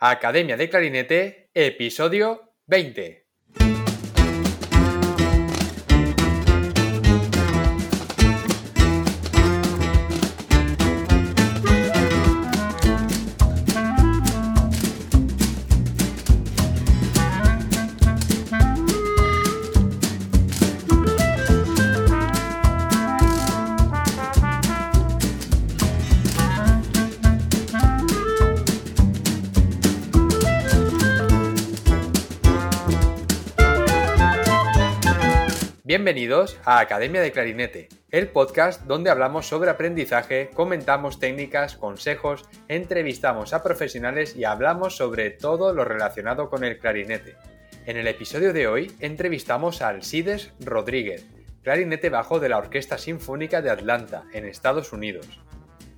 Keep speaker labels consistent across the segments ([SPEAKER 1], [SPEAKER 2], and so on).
[SPEAKER 1] Academia de Clarinete, episodio 20. Bienvenidos a Academia de Clarinete, el podcast donde hablamos sobre aprendizaje, comentamos técnicas, consejos, entrevistamos a profesionales y hablamos sobre todo lo relacionado con el clarinete. En el episodio de hoy entrevistamos a Alcides Rodríguez, clarinete bajo de la Orquesta Sinfónica de Atlanta, en Estados Unidos.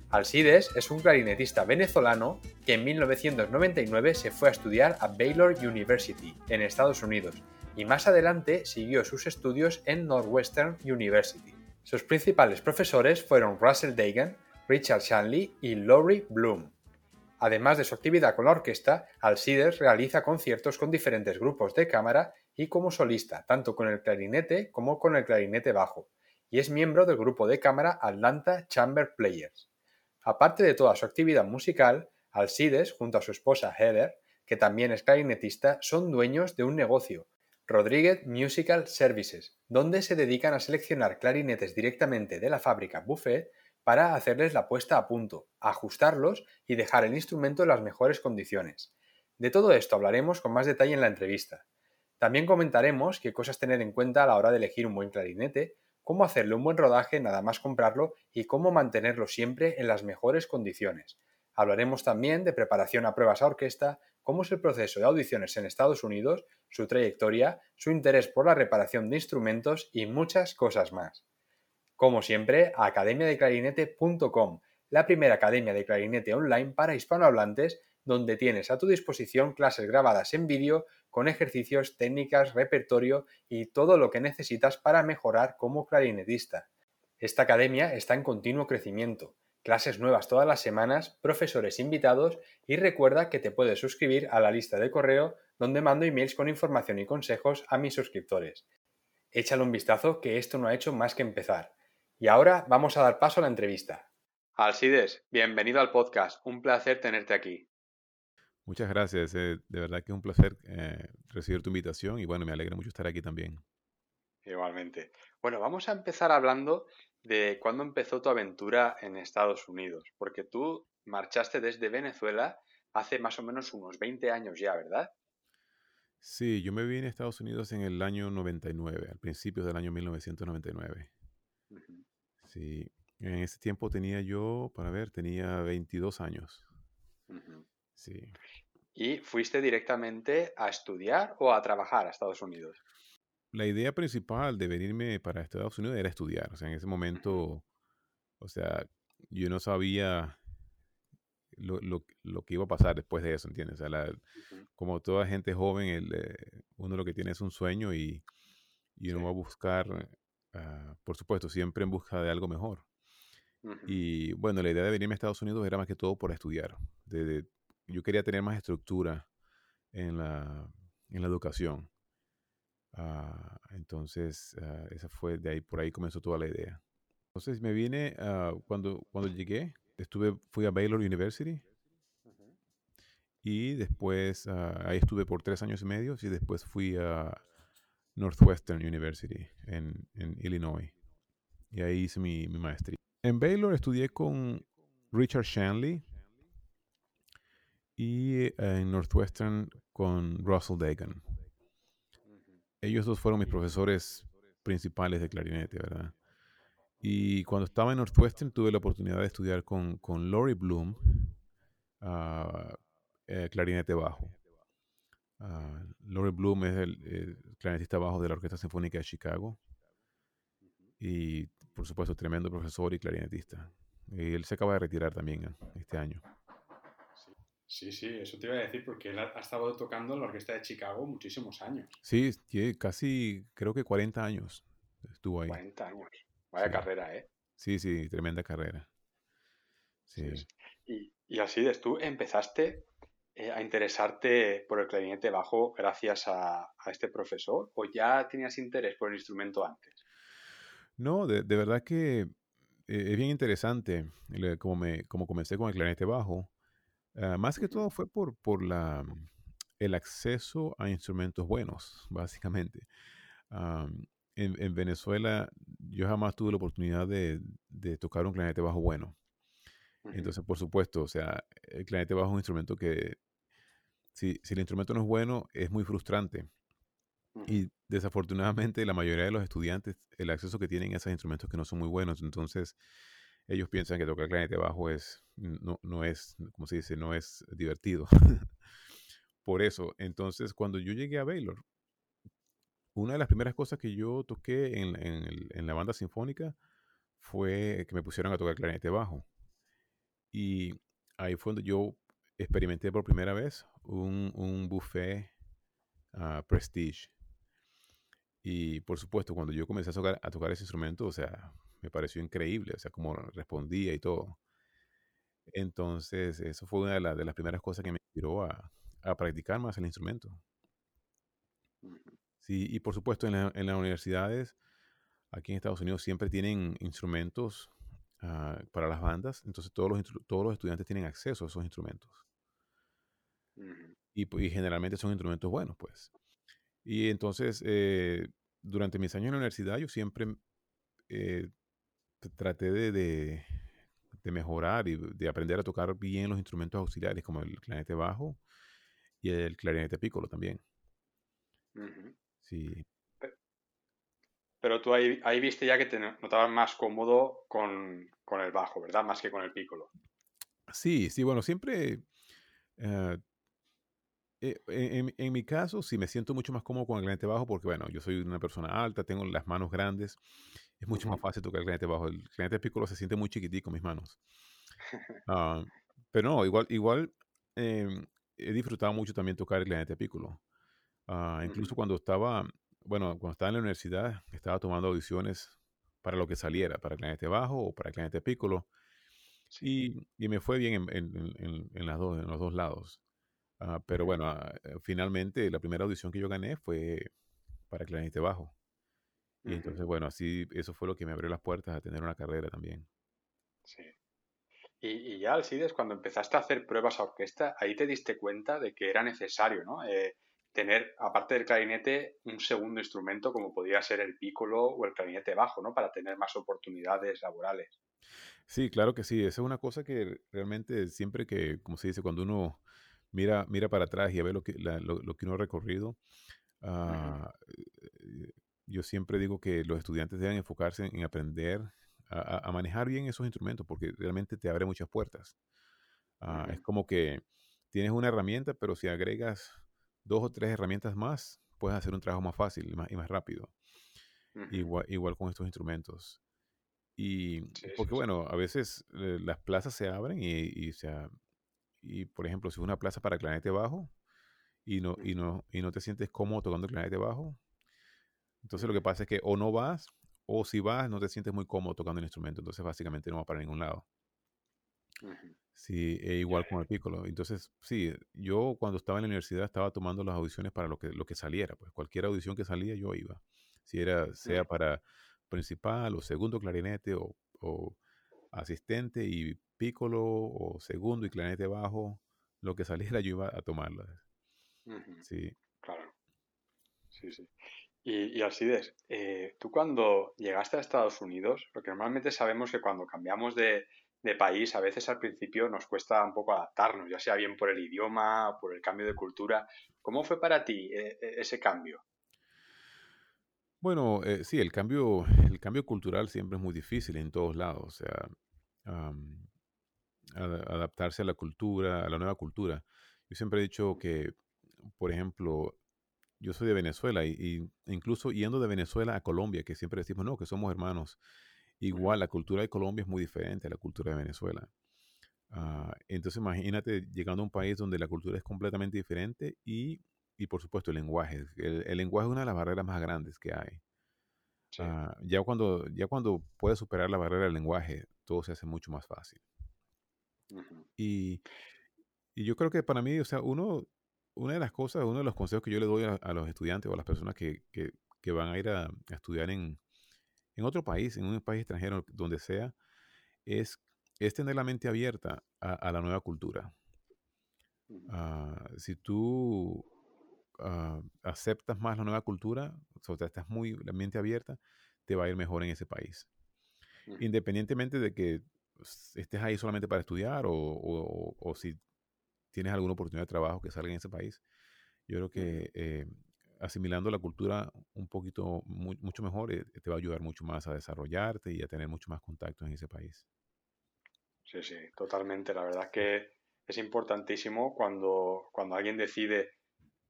[SPEAKER 1] Alcides es un clarinetista venezolano que en 1999 se fue a estudiar a Baylor University, en Estados Unidos, y más adelante siguió sus estudios en Northwestern University. Sus principales profesores fueron Russell Dagan, Richard Shanley y Laurie Bloom. Además de su actividad con la orquesta, Alcides realiza conciertos con diferentes grupos de cámara y como solista, tanto con el clarinete como con el clarinete bajo, y es miembro del grupo de cámara Atlanta Chamber Players. Aparte de toda su actividad musical, Alcides, junto a su esposa Heather, que también es clarinetista, son dueños de un negocio, Rodríguez Musical Services, donde se dedican a seleccionar clarinetes directamente de la fábrica Buffet para hacerles la puesta a punto, ajustarlos y dejar el instrumento en las mejores condiciones. De todo esto hablaremos con más detalle en la entrevista. También comentaremos qué cosas tener en cuenta a la hora de elegir un buen clarinete, cómo hacerle un buen rodaje nada más comprarlo y cómo mantenerlo siempre en las mejores condiciones. Hablaremos también de preparación a pruebas a orquesta, cómo es el proceso de audiciones en Estados Unidos, su trayectoria, su interés por la reparación de instrumentos y muchas cosas más. Como siempre, academiadeclarinete.com, la primera academia de clarinete online para hispanohablantes, donde tienes a tu disposición clases grabadas en vídeo con ejercicios, técnicas, repertorio y todo lo que necesitas para mejorar como clarinetista. Esta academia está en continuo crecimiento clases nuevas todas las semanas, profesores invitados y recuerda que te puedes suscribir a la lista de correo donde mando emails con información y consejos a mis suscriptores. Échale un vistazo que esto no ha hecho más que empezar. Y ahora vamos a dar paso a la entrevista. Alcides, bienvenido al podcast. Un placer tenerte aquí.
[SPEAKER 2] Muchas gracias. Eh, de verdad que es un placer eh, recibir tu invitación y bueno, me alegra mucho estar aquí también.
[SPEAKER 1] Igualmente. Bueno, vamos a empezar hablando de cuándo empezó tu aventura en Estados Unidos, porque tú marchaste desde Venezuela hace más o menos unos 20 años ya, ¿verdad?
[SPEAKER 2] Sí, yo me vine a Estados Unidos en el año 99, al principio del año 1999. Sí, en ese tiempo tenía yo, para ver, tenía 22 años.
[SPEAKER 1] Sí. ¿Y fuiste directamente a estudiar o a trabajar a Estados Unidos?
[SPEAKER 2] La idea principal de venirme para Estados Unidos era estudiar. O sea, en ese momento, o sea, yo no sabía lo, que iba a pasar después de eso, ¿entiendes? O sea, como toda gente joven, el, eh, uno lo que tiene es un sueño y, uno va a buscar, ah, por supuesto, siempre en busca de algo mejor. Y bueno, la idea de venirme a Estados Unidos era más que todo por estudiar. yo quería tener más estructura en la, en la educación. Ah, entonces, uh, esa fue de ahí, por ahí comenzó toda la idea. Entonces me vine, uh, cuando, cuando llegué, estuve, fui a Baylor University y después ahí estuve por tres años y medio y después fui a Northwestern University en, en Illinois y ahí hice mi, mi, maestría. En Baylor estudié con Richard Shanley y eh, en Northwestern con Russell Dagan ellos dos fueron mis profesores principales de clarinete, ¿verdad? Y cuando estaba en Northwestern tuve la oportunidad de estudiar con, con Laurie Bloom, uh, clarinete bajo. Uh, Laurie Bloom es el, clarinetista bajo de la Orquesta Sinfónica de Chicago. Y por supuesto, tremendo profesor y clarinetista. Y él se acaba de retirar también este año.
[SPEAKER 1] Sí, sí, eso te iba a decir porque él ha, estado tocando en la Orquesta de Chicago muchísimos años.
[SPEAKER 2] Sí, casi, creo que 40 años estuvo ahí.
[SPEAKER 1] 40 años. Vaya carrera, ¿eh?
[SPEAKER 2] Sí, sí, tremenda carrera. Sí.
[SPEAKER 1] Y, y así, tú empezaste eh, a interesarte por el clarinete bajo gracias a, este profesor o ya tenías interés por el instrumento antes?
[SPEAKER 2] No, de, verdad que eh, es bien interesante como, me, como comencé con el clarinete bajo. Ah, más que todo fue por, por la, el acceso a instrumentos buenos, básicamente. en, Venezuela yo jamás tuve la oportunidad de, tocar un clarinete bajo bueno. Entonces, por supuesto, o sea, el clarinete bajo es un instrumento que, si, el instrumento no es bueno, es muy frustrante. Y desafortunadamente la mayoría de los estudiantes, el acceso que tienen a esos instrumentos que no son muy buenos, entonces ellos piensan que tocar clarinete bajo es, no, no es, como se dice, no es divertido. Por eso, entonces cuando yo llegué a Baylor, una de las primeras cosas que yo toqué en, en, la banda sinfónica fue que me pusieron a tocar clarinete bajo. Y ahí fue donde yo experimenté por primera vez un, un buffet uh, Prestige. Y por supuesto, cuando yo comencé a tocar, a tocar ese instrumento, o sea, me pareció increíble, o sea, cómo respondía y todo. Entonces, eso fue una de, de las primeras cosas que me inspiró a, a practicar más el instrumento. Sí, y por supuesto en, en, las universidades, aquí en Estados Unidos, siempre tienen instrumentos ah, para las bandas, entonces todos los, todos los estudiantes tienen acceso a esos instrumentos. y, y, generalmente son instrumentos buenos, pues. Y entonces, eh, durante mis años en la universidad, yo siempre eh, traté de, de, de, mejorar y de aprender a tocar bien los instrumentos auxiliares, como el clarinete bajo y el clarinete piccolo también. Sí.
[SPEAKER 1] Pero tú ahí, ahí, viste ya que te notabas más cómodo con, con, el bajo, ¿verdad? Más que con el piccolo.
[SPEAKER 2] Sí, sí, bueno, siempre... Eh, eh, en, en, mi caso, sí me siento mucho más cómodo con el clarinete bajo porque, bueno, yo soy una persona alta, tengo las manos grandes, es mucho más fácil tocar el clarinete bajo. El clarinete piccolo se siente muy chiquitico mis manos. Ah, pero no, igual, igual em, he disfrutado mucho también tocar el clarinete piccolo. Ah, incluso cuando estaba, bueno, cuando estaba en la universidad, estaba tomando audiciones para lo que saliera, para clarinete bajo o para clarinete piccolo. Y, y, me fue bien en, en, en, las dos, en los dos lados. Ah, pero bueno, eh, finalmente la primera audición que yo gané fue para clarinete bajo. Y entonces, bueno, así, eso fue lo que me abrió las puertas a tener una carrera también.
[SPEAKER 1] Sí. Y, ya, Alcides, cuando empezaste a hacer pruebas a orquesta, ahí te diste cuenta de que era necesario, ¿no? Eh, tener, aparte del clarinete, un segundo instrumento como podría ser el pícolo o el clarinete bajo, ¿no? Para tener más oportunidades laborales.
[SPEAKER 2] Sí, claro que sí. Esa es una cosa que realmente siempre que, como se dice, cuando uno mira, mira para atrás y ve lo que, lo, que uno ha recorrido, eh, yo siempre digo que los estudiantes deben enfocarse en aprender a, manejar bien esos instrumentos porque realmente te abre muchas puertas. Ah, es como que tienes una herramienta, pero si agregas dos o tres herramientas más, puedes hacer un trabajo más fácil y más, y más rápido. igual, igual con estos instrumentos. Y porque, bueno, a veces eh, las plazas se abren y, y, por ejemplo, si es una plaza para clarinete bajo y no, y, no, y no te sientes cómodo tocando clarinete bajo, entonces lo que pasa es que o no vas o si vas, no te sientes muy cómodo tocando el instrumento, entonces básicamente no va para ningún lado. Sí, e igual con el piccolo. Entonces, sí, yo cuando estaba en la universidad estaba tomando las audiciones para lo que, lo que saliera, pues cualquier audición que salía yo iba. Si era, sea para principal o segundo clarinete o, o asistente y piccolo o segundo y clarinete bajo, lo que saliera yo iba a tomarlo. Sí.
[SPEAKER 1] Claro. Sí, sí. Y, Alcides, eh, tú cuando llegaste a Estados Unidos, porque normalmente sabemos que cuando cambiamos de, país, a veces al principio nos cuesta un poco adaptarnos, ya sea bien por el idioma o por el cambio de cultura. ¿Cómo fue para ti eh, eh, ese cambio?
[SPEAKER 2] Bueno, sí, el cambio, el cambio cultural siempre es muy difícil en todos lados. O sea, adaptarse a la cultura, a la nueva cultura. Yo siempre he dicho que, por ejemplo, yo soy de Venezuela y, incluso yendo de Venezuela a Colombia, que siempre decimos, no, que somos hermanos, igual la cultura de Colombia es muy diferente a la cultura de Venezuela. Ah, entonces imagínate llegando a un país donde la cultura es completamente diferente y, y por supuesto el lenguaje. El, lenguaje es una de las barreras más grandes que hay. Ah, ya, cuando, ya cuando puedes superar la barrera del lenguaje, todo se hace mucho más fácil. Y y yo creo que para mí, o sea, uno, una de las cosas, uno de los consejos que yo le doy a, los estudiantes o a las personas que, que, que van a ir a, estudiar en, en, otro país, en un país extranjero, donde sea, es, es tener la mente abierta a, la nueva cultura. Ah, si tú uh, aceptas más la nueva cultura, o sea, estás muy la mente abierta, te va a ir mejor en ese país. Independientemente de que estés ahí solamente para estudiar o, o, o, si tienes alguna oportunidad de trabajo que salga en ese país, yo creo que eh, asimilando la cultura un poquito, mucho mejor, eh, te va a ayudar mucho más a desarrollarte y a tener mucho más contacto en ese país.
[SPEAKER 1] Sí, sí, totalmente. La verdad es que es importantísimo cuando, cuando alguien decide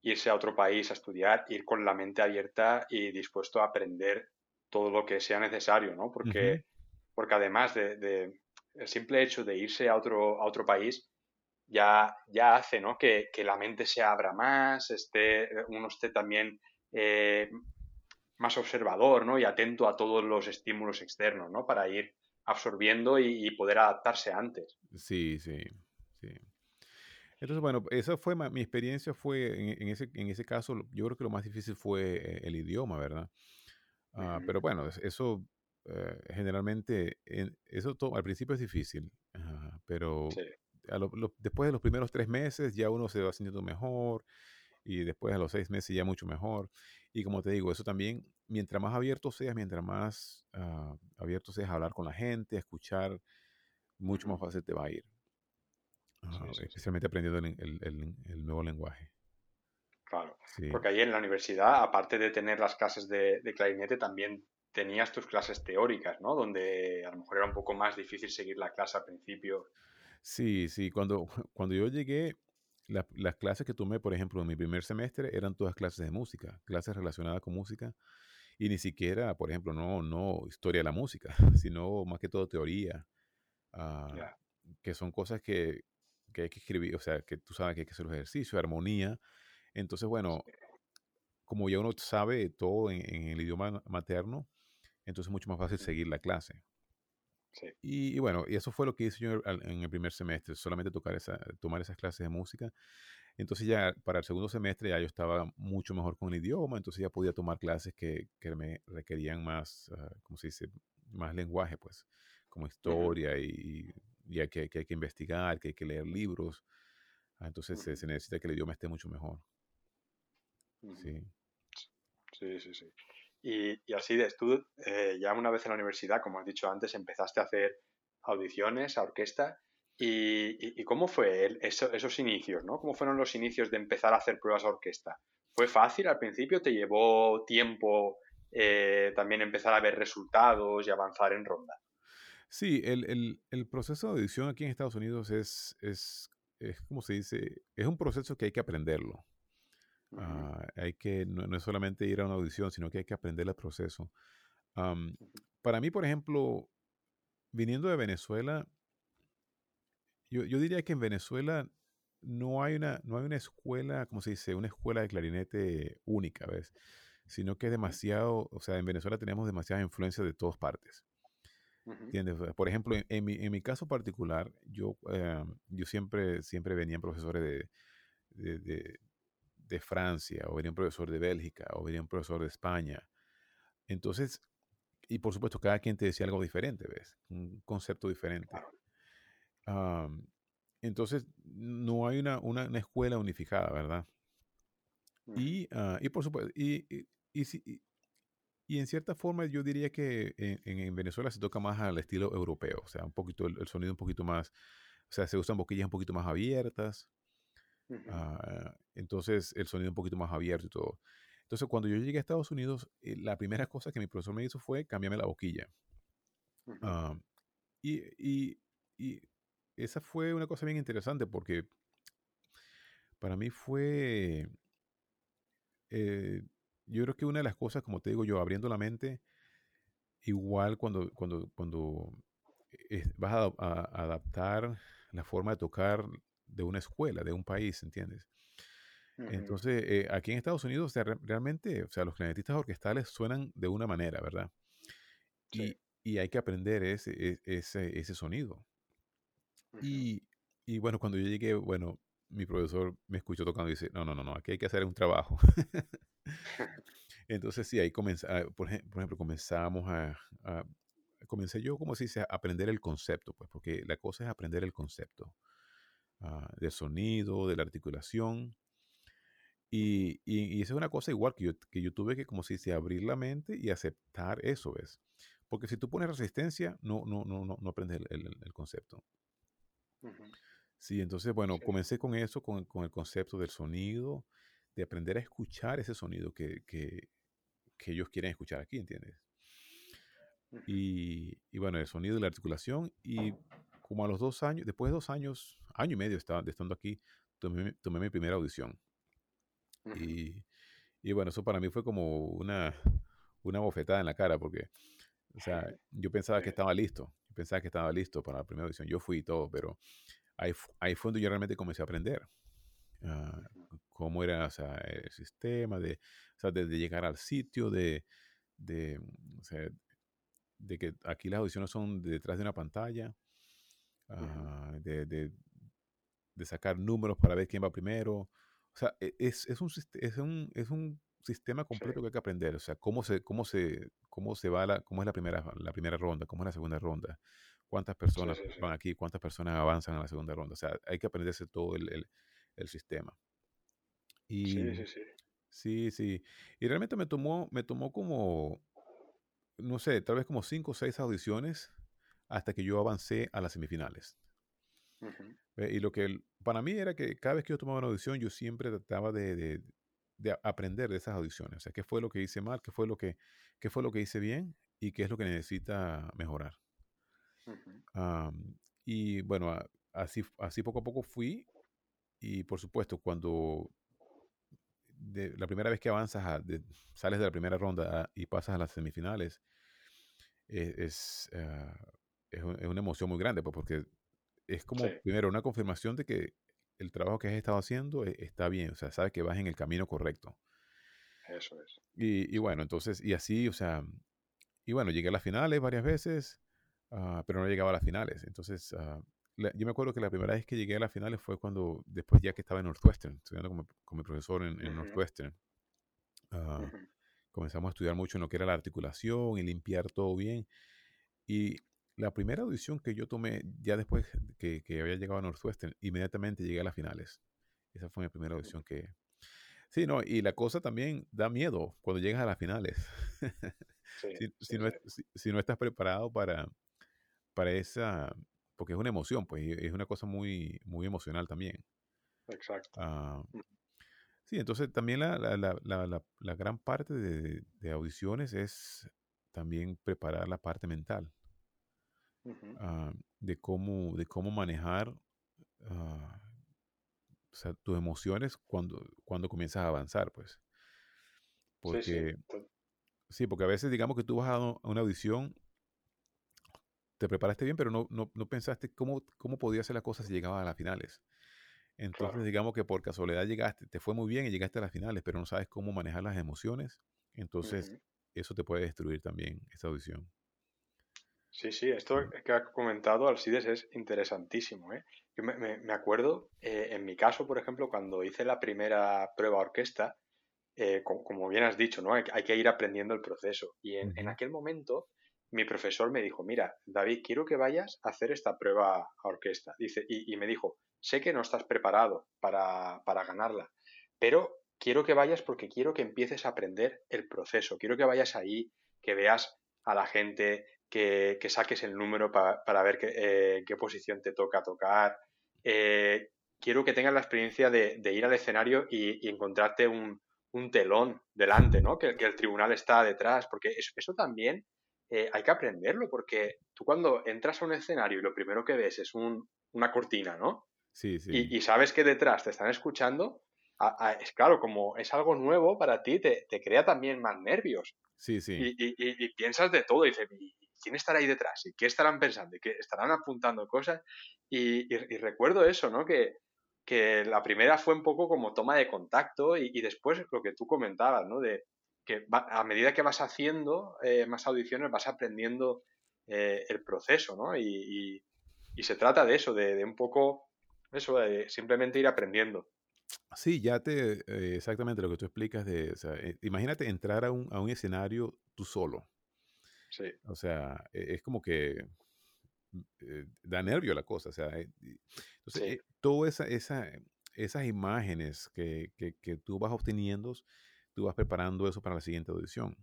[SPEAKER 1] irse a otro país a estudiar, ir con la mente abierta y dispuesto a aprender todo lo que sea necesario, ¿no? Porque, porque además de, el simple hecho de irse a otro, a otro país ya, ya hace, ¿no? Que, la mente se abra más, esté, uno esté también eh, más observador, ¿no? Y atento a todos los estímulos externos, ¿no? Para ir absorbiendo y, poder adaptarse antes.
[SPEAKER 2] Sí, sí, sí. Entonces, bueno, esa fue mi experiencia fue en, ese, en ese caso, yo creo que lo más difícil fue eh, el idioma, ¿verdad? Ah, pero bueno, eso eh, generalmente, eso todo, al principio es difícil, pero después de los primeros tres meses ya uno se va sintiendo mejor y después de los seis meses ya mucho mejor. Y como te digo, eso también, mientras más abierto seas, mientras más uh, abierto seas a hablar con la gente, a escuchar, mucho más fácil te va a ir especialmente aprendiendo el, nuevo lenguaje.
[SPEAKER 1] Claro, porque ahí en la universidad, aparte de tener las clases de, clarinete, también tenías tus clases teóricas, ¿no? Donde a lo mejor era un poco más difícil seguir la clase al principio.
[SPEAKER 2] Sí, sí, cuando, cuando yo llegué, las clases que tomé, por ejemplo, en mi primer semestre eran todas clases de música, clases relacionadas con música, y ni siquiera, por ejemplo, no, no historia de la música, sino más que todo teoría, ah, que son cosas que, que hay que escribir, o sea, que tú sabes que hay que hacer los ejercicios, armonía. Entonces, bueno, como ya uno sabe todo en, el idioma materno, entonces es mucho más fácil seguir la clase. Sí. Y, bueno, y eso fue lo que hice yo en el primer semestre, solamente tocar esa, tomar esas clases de música. Entonces ya para el segundo semestre ya yo estaba mucho mejor con el idioma, entonces ya podía tomar clases que, que me requerían más, uh, ¿cómo se dice? Más lenguaje, pues, como historia y y que, hay que investigar, que hay que leer libros. Ah, entonces se, necesita que el idioma esté mucho mejor. Sí.
[SPEAKER 1] Sí, sí, sí. Y, así de tú, eh, ya una vez en la universidad, como has dicho antes, empezaste a hacer audiciones a orquesta. ¿Y, cómo fue esos inicios, no? ¿Cómo fueron los inicios de empezar a hacer pruebas a orquesta? ¿Fue fácil al principio? ¿Te llevó tiempo eh, también empezar a ver resultados y avanzar en ronda?
[SPEAKER 2] Sí, el, proceso de audición aquí en Estados Unidos es, es, es, como se dice, es un proceso que hay que aprenderlo. Ah, hay que, no, es solamente ir a una audición, sino que hay que aprender el proceso. para mí, por ejemplo, viniendo de Venezuela, yo, yo, diría que en Venezuela no hay una, no hay una escuela, como se dice, una escuela de clarinete única, ¿ves? Sino que es demasiado, o sea, en Venezuela tenemos demasiadas influencias de todas partes. Por ejemplo, en, mi, en, mi, caso particular, yo, eh, yo siempre, siempre venían profesores de, de, de, Francia, o venía un profesor de Bélgica, o venía un profesor de España. Entonces, y por supuesto, cada quien te decía algo diferente, ¿ves? Un concepto diferente. entonces, no hay una, una, una, escuela unificada, ¿verdad? Y, ah, y por supuesto, y, y, y, y en cierta forma yo diría que en, Venezuela se toca más al estilo europeo, o sea, un poquito el, sonido un poquito más, o sea, se usan boquillas un poquito más abiertas, ah, entonces el sonido un poquito más abierto y todo. Entonces cuando yo llegué a Estados Unidos, eh, la primera cosa que mi profesor me hizo fue cambiarme la boquilla. Ah, y, y, y, esa fue una cosa bien interesante porque para mí fue... Eh, yo creo que una de las cosas, como te digo yo, abriendo la mente, igual cuando, cuando, cuando eh, vas a, adaptar la forma de tocar de una escuela, de un país, ¿entiendes? Entonces, eh, aquí en Estados Unidos, realmente, o sea, los clarinetistas orquestales suenan de una manera, ¿verdad? Y, y, hay que aprender ese, e, ese, ese sonido. y, y, bueno, cuando yo llegué, bueno, mi profesor me escuchó tocando y dice, no, no, no, no, aquí hay que hacer un trabajo. Entonces sí, ahí comenza, ah, por, ejemplo, comenzamos a, comencé yo, como se dice, a aprender el concepto, pues, porque la cosa es aprender el concepto uh, del sonido, de la articulación. Y, y, esa es una cosa igual que yo, que yo tuve que, como se dice, abrir la mente y aceptar eso, ¿ves? Porque si tú pones resistencia, no, no, no, no, no aprendes el, el, concepto. Sí, entonces, bueno, comencé con eso, con, con, el concepto del sonido, de aprender a escuchar ese sonido que, que, que ellos quieren escuchar aquí, ¿entiendes? Y, y, bueno, el sonido y la articulación. Y como a los dos años, después de dos años, año y medio estaba, de estando aquí, tomé, tomé mi primera audición. y, y, bueno, eso para mí fue como una, una bofetada en la cara, porque, o sea, yo pensaba que estaba listo. Yo pensaba que estaba listo para la primera audición. Yo fui y todo, pero ahí, ahí fue donde yo realmente comencé a aprender. Uh, cómo era o sea, el sistema, de, o sea, de, llegar al sitio, de, de, o sea, de que aquí las audiciones son detrás de una pantalla, uh, de, de, de, sacar números para ver quién va primero. O sea, e, es, es, un, es, un, es un sistema completo sí. que hay que aprender. O sea, cómo se, cómo se, cómo se va la, cómo es la primera, la primera ronda, cómo es la segunda ronda, cuántas personas sí, sí, van aquí, cuántas personas avanzan a la segunda ronda. O sea, hay que aprenderse todo el, el, el sistema. Y,
[SPEAKER 1] sí, sí, sí.
[SPEAKER 2] Sí, sí. Y realmente me tomó, me tomó como, no sé, tal vez como cinco o seis audiciones hasta que yo avancé a las semifinales. Uh -huh. Y lo que para mí era que cada vez que yo tomaba una audición, yo siempre trataba de, de, de, aprender de esas audiciones. O sea, qué fue lo que hice mal, qué fue lo que, qué fue lo que hice bien y qué es lo que necesita mejorar. Uh -huh. um, y bueno, así, así poco a poco fui. Y por supuesto, cuando de, la primera vez que avanzas, a, de, sales de la primera ronda a, y pasas a las semifinales, es, es, uh, es, es, una emoción muy grande, pues, porque es como, sí. primero, una confirmación de que el trabajo que has estado haciendo e, está bien, o sea, sabes que vas en el camino correcto.
[SPEAKER 1] Eso es.
[SPEAKER 2] Y, y bueno, entonces, y así, o sea, y bueno, llegué a las finales varias veces, uh, pero no llegaba a las finales. Entonces, uh, la, yo me acuerdo que la primera vez que llegué a las finales fue cuando, después ya que estaba en Northwestern, estudiando con, con mi profesor en, en uh -huh. Northwestern. -huh. Comenzamos a estudiar mucho en lo que era la articulación y limpiar todo bien. Y la primera audición que yo tomé, ya después que, que, había llegado a Northwestern, inmediatamente llegué a las finales. Esa fue mi primera audición que... Sí, no, y la cosa también da miedo cuando llegas a las finales. Sí, si, sí, si, no, si, si, no, estás preparado para, para esa, porque es una emoción, pues es una cosa muy, muy emocional también.
[SPEAKER 1] Exacto.
[SPEAKER 2] Uh, sí, entonces también la, la, la, la gran parte de, de, audiciones es también preparar la parte mental. Uh -huh. uh, de, cómo, de cómo manejar o sea, tus emociones cuando, cuando comienzas a avanzar, pues. Porque, sí, sí. sí, porque a veces digamos que tú vas a una audición te preparaste bien, pero no, no, no pensaste cómo, cómo podía hacer la cosa si llegabas a las finales. Entonces, claro. digamos que por casualidad llegaste, te fue muy bien y llegaste a las finales, pero no sabes cómo manejar las emociones. Entonces, uh -huh. eso te puede destruir también esta audición.
[SPEAKER 1] Sí, sí, esto que has comentado, Alcides, es interesantísimo. ¿eh? Yo me, me, me acuerdo, eh, en mi caso, por ejemplo, cuando hice la primera prueba orquesta, eh, como, como, bien has dicho, ¿no? hay, hay, que ir aprendiendo el proceso. Y en, en aquel momento mi profesor me dijo, mira, David, quiero que vayas a hacer esta prueba a orquesta. Dice, y, y me dijo, sé que no estás preparado para, para, ganarla, pero quiero que vayas porque quiero que empieces a aprender el proceso. Quiero que vayas ahí, que veas a la gente, que, que saques el número para, para ver qué, eh, qué, posición te toca tocar. Eh, quiero que tengas la experiencia de, de ir al escenario y, y encontrarte un, un, telón delante, ¿no? Que, que, el tribunal está detrás, porque eso, eso también eh, hay que aprenderlo, porque tú cuando entras a un escenario y lo primero que ves es un, una cortina, ¿no?
[SPEAKER 2] Sí, sí.
[SPEAKER 1] Y, y, sabes que detrás te están escuchando, a, a, es claro, como es algo nuevo para ti, te, te crea también más nervios.
[SPEAKER 2] Sí, sí.
[SPEAKER 1] Y, y, piensas de todo, y dices, ¿quién estará ahí detrás? ¿Y qué estarán pensando? ¿Y qué estarán apuntando cosas? Y, recuerdo eso, ¿no? Que, la primera fue un poco como toma de contacto y, después lo que tú comentabas, ¿no? De, que a medida que vas haciendo eh, más audiciones vas aprendiendo eh, el proceso, ¿no? Y, y, y, se trata de eso, de, un poco eso, de simplemente ir aprendiendo.
[SPEAKER 2] Sí, ya te, eh, exactamente lo que tú explicas de, imagínate entrar a un, a un escenario tú solo.
[SPEAKER 1] Sí.
[SPEAKER 2] O sea, e- es como que mm, eh, da nervio la cosa. O sea, eh, entonces,
[SPEAKER 1] Sí.
[SPEAKER 2] eh, todas esa, esa- esas imágenes que, que, que tú vas obteniendo, tú vas preparando eso para la siguiente audición.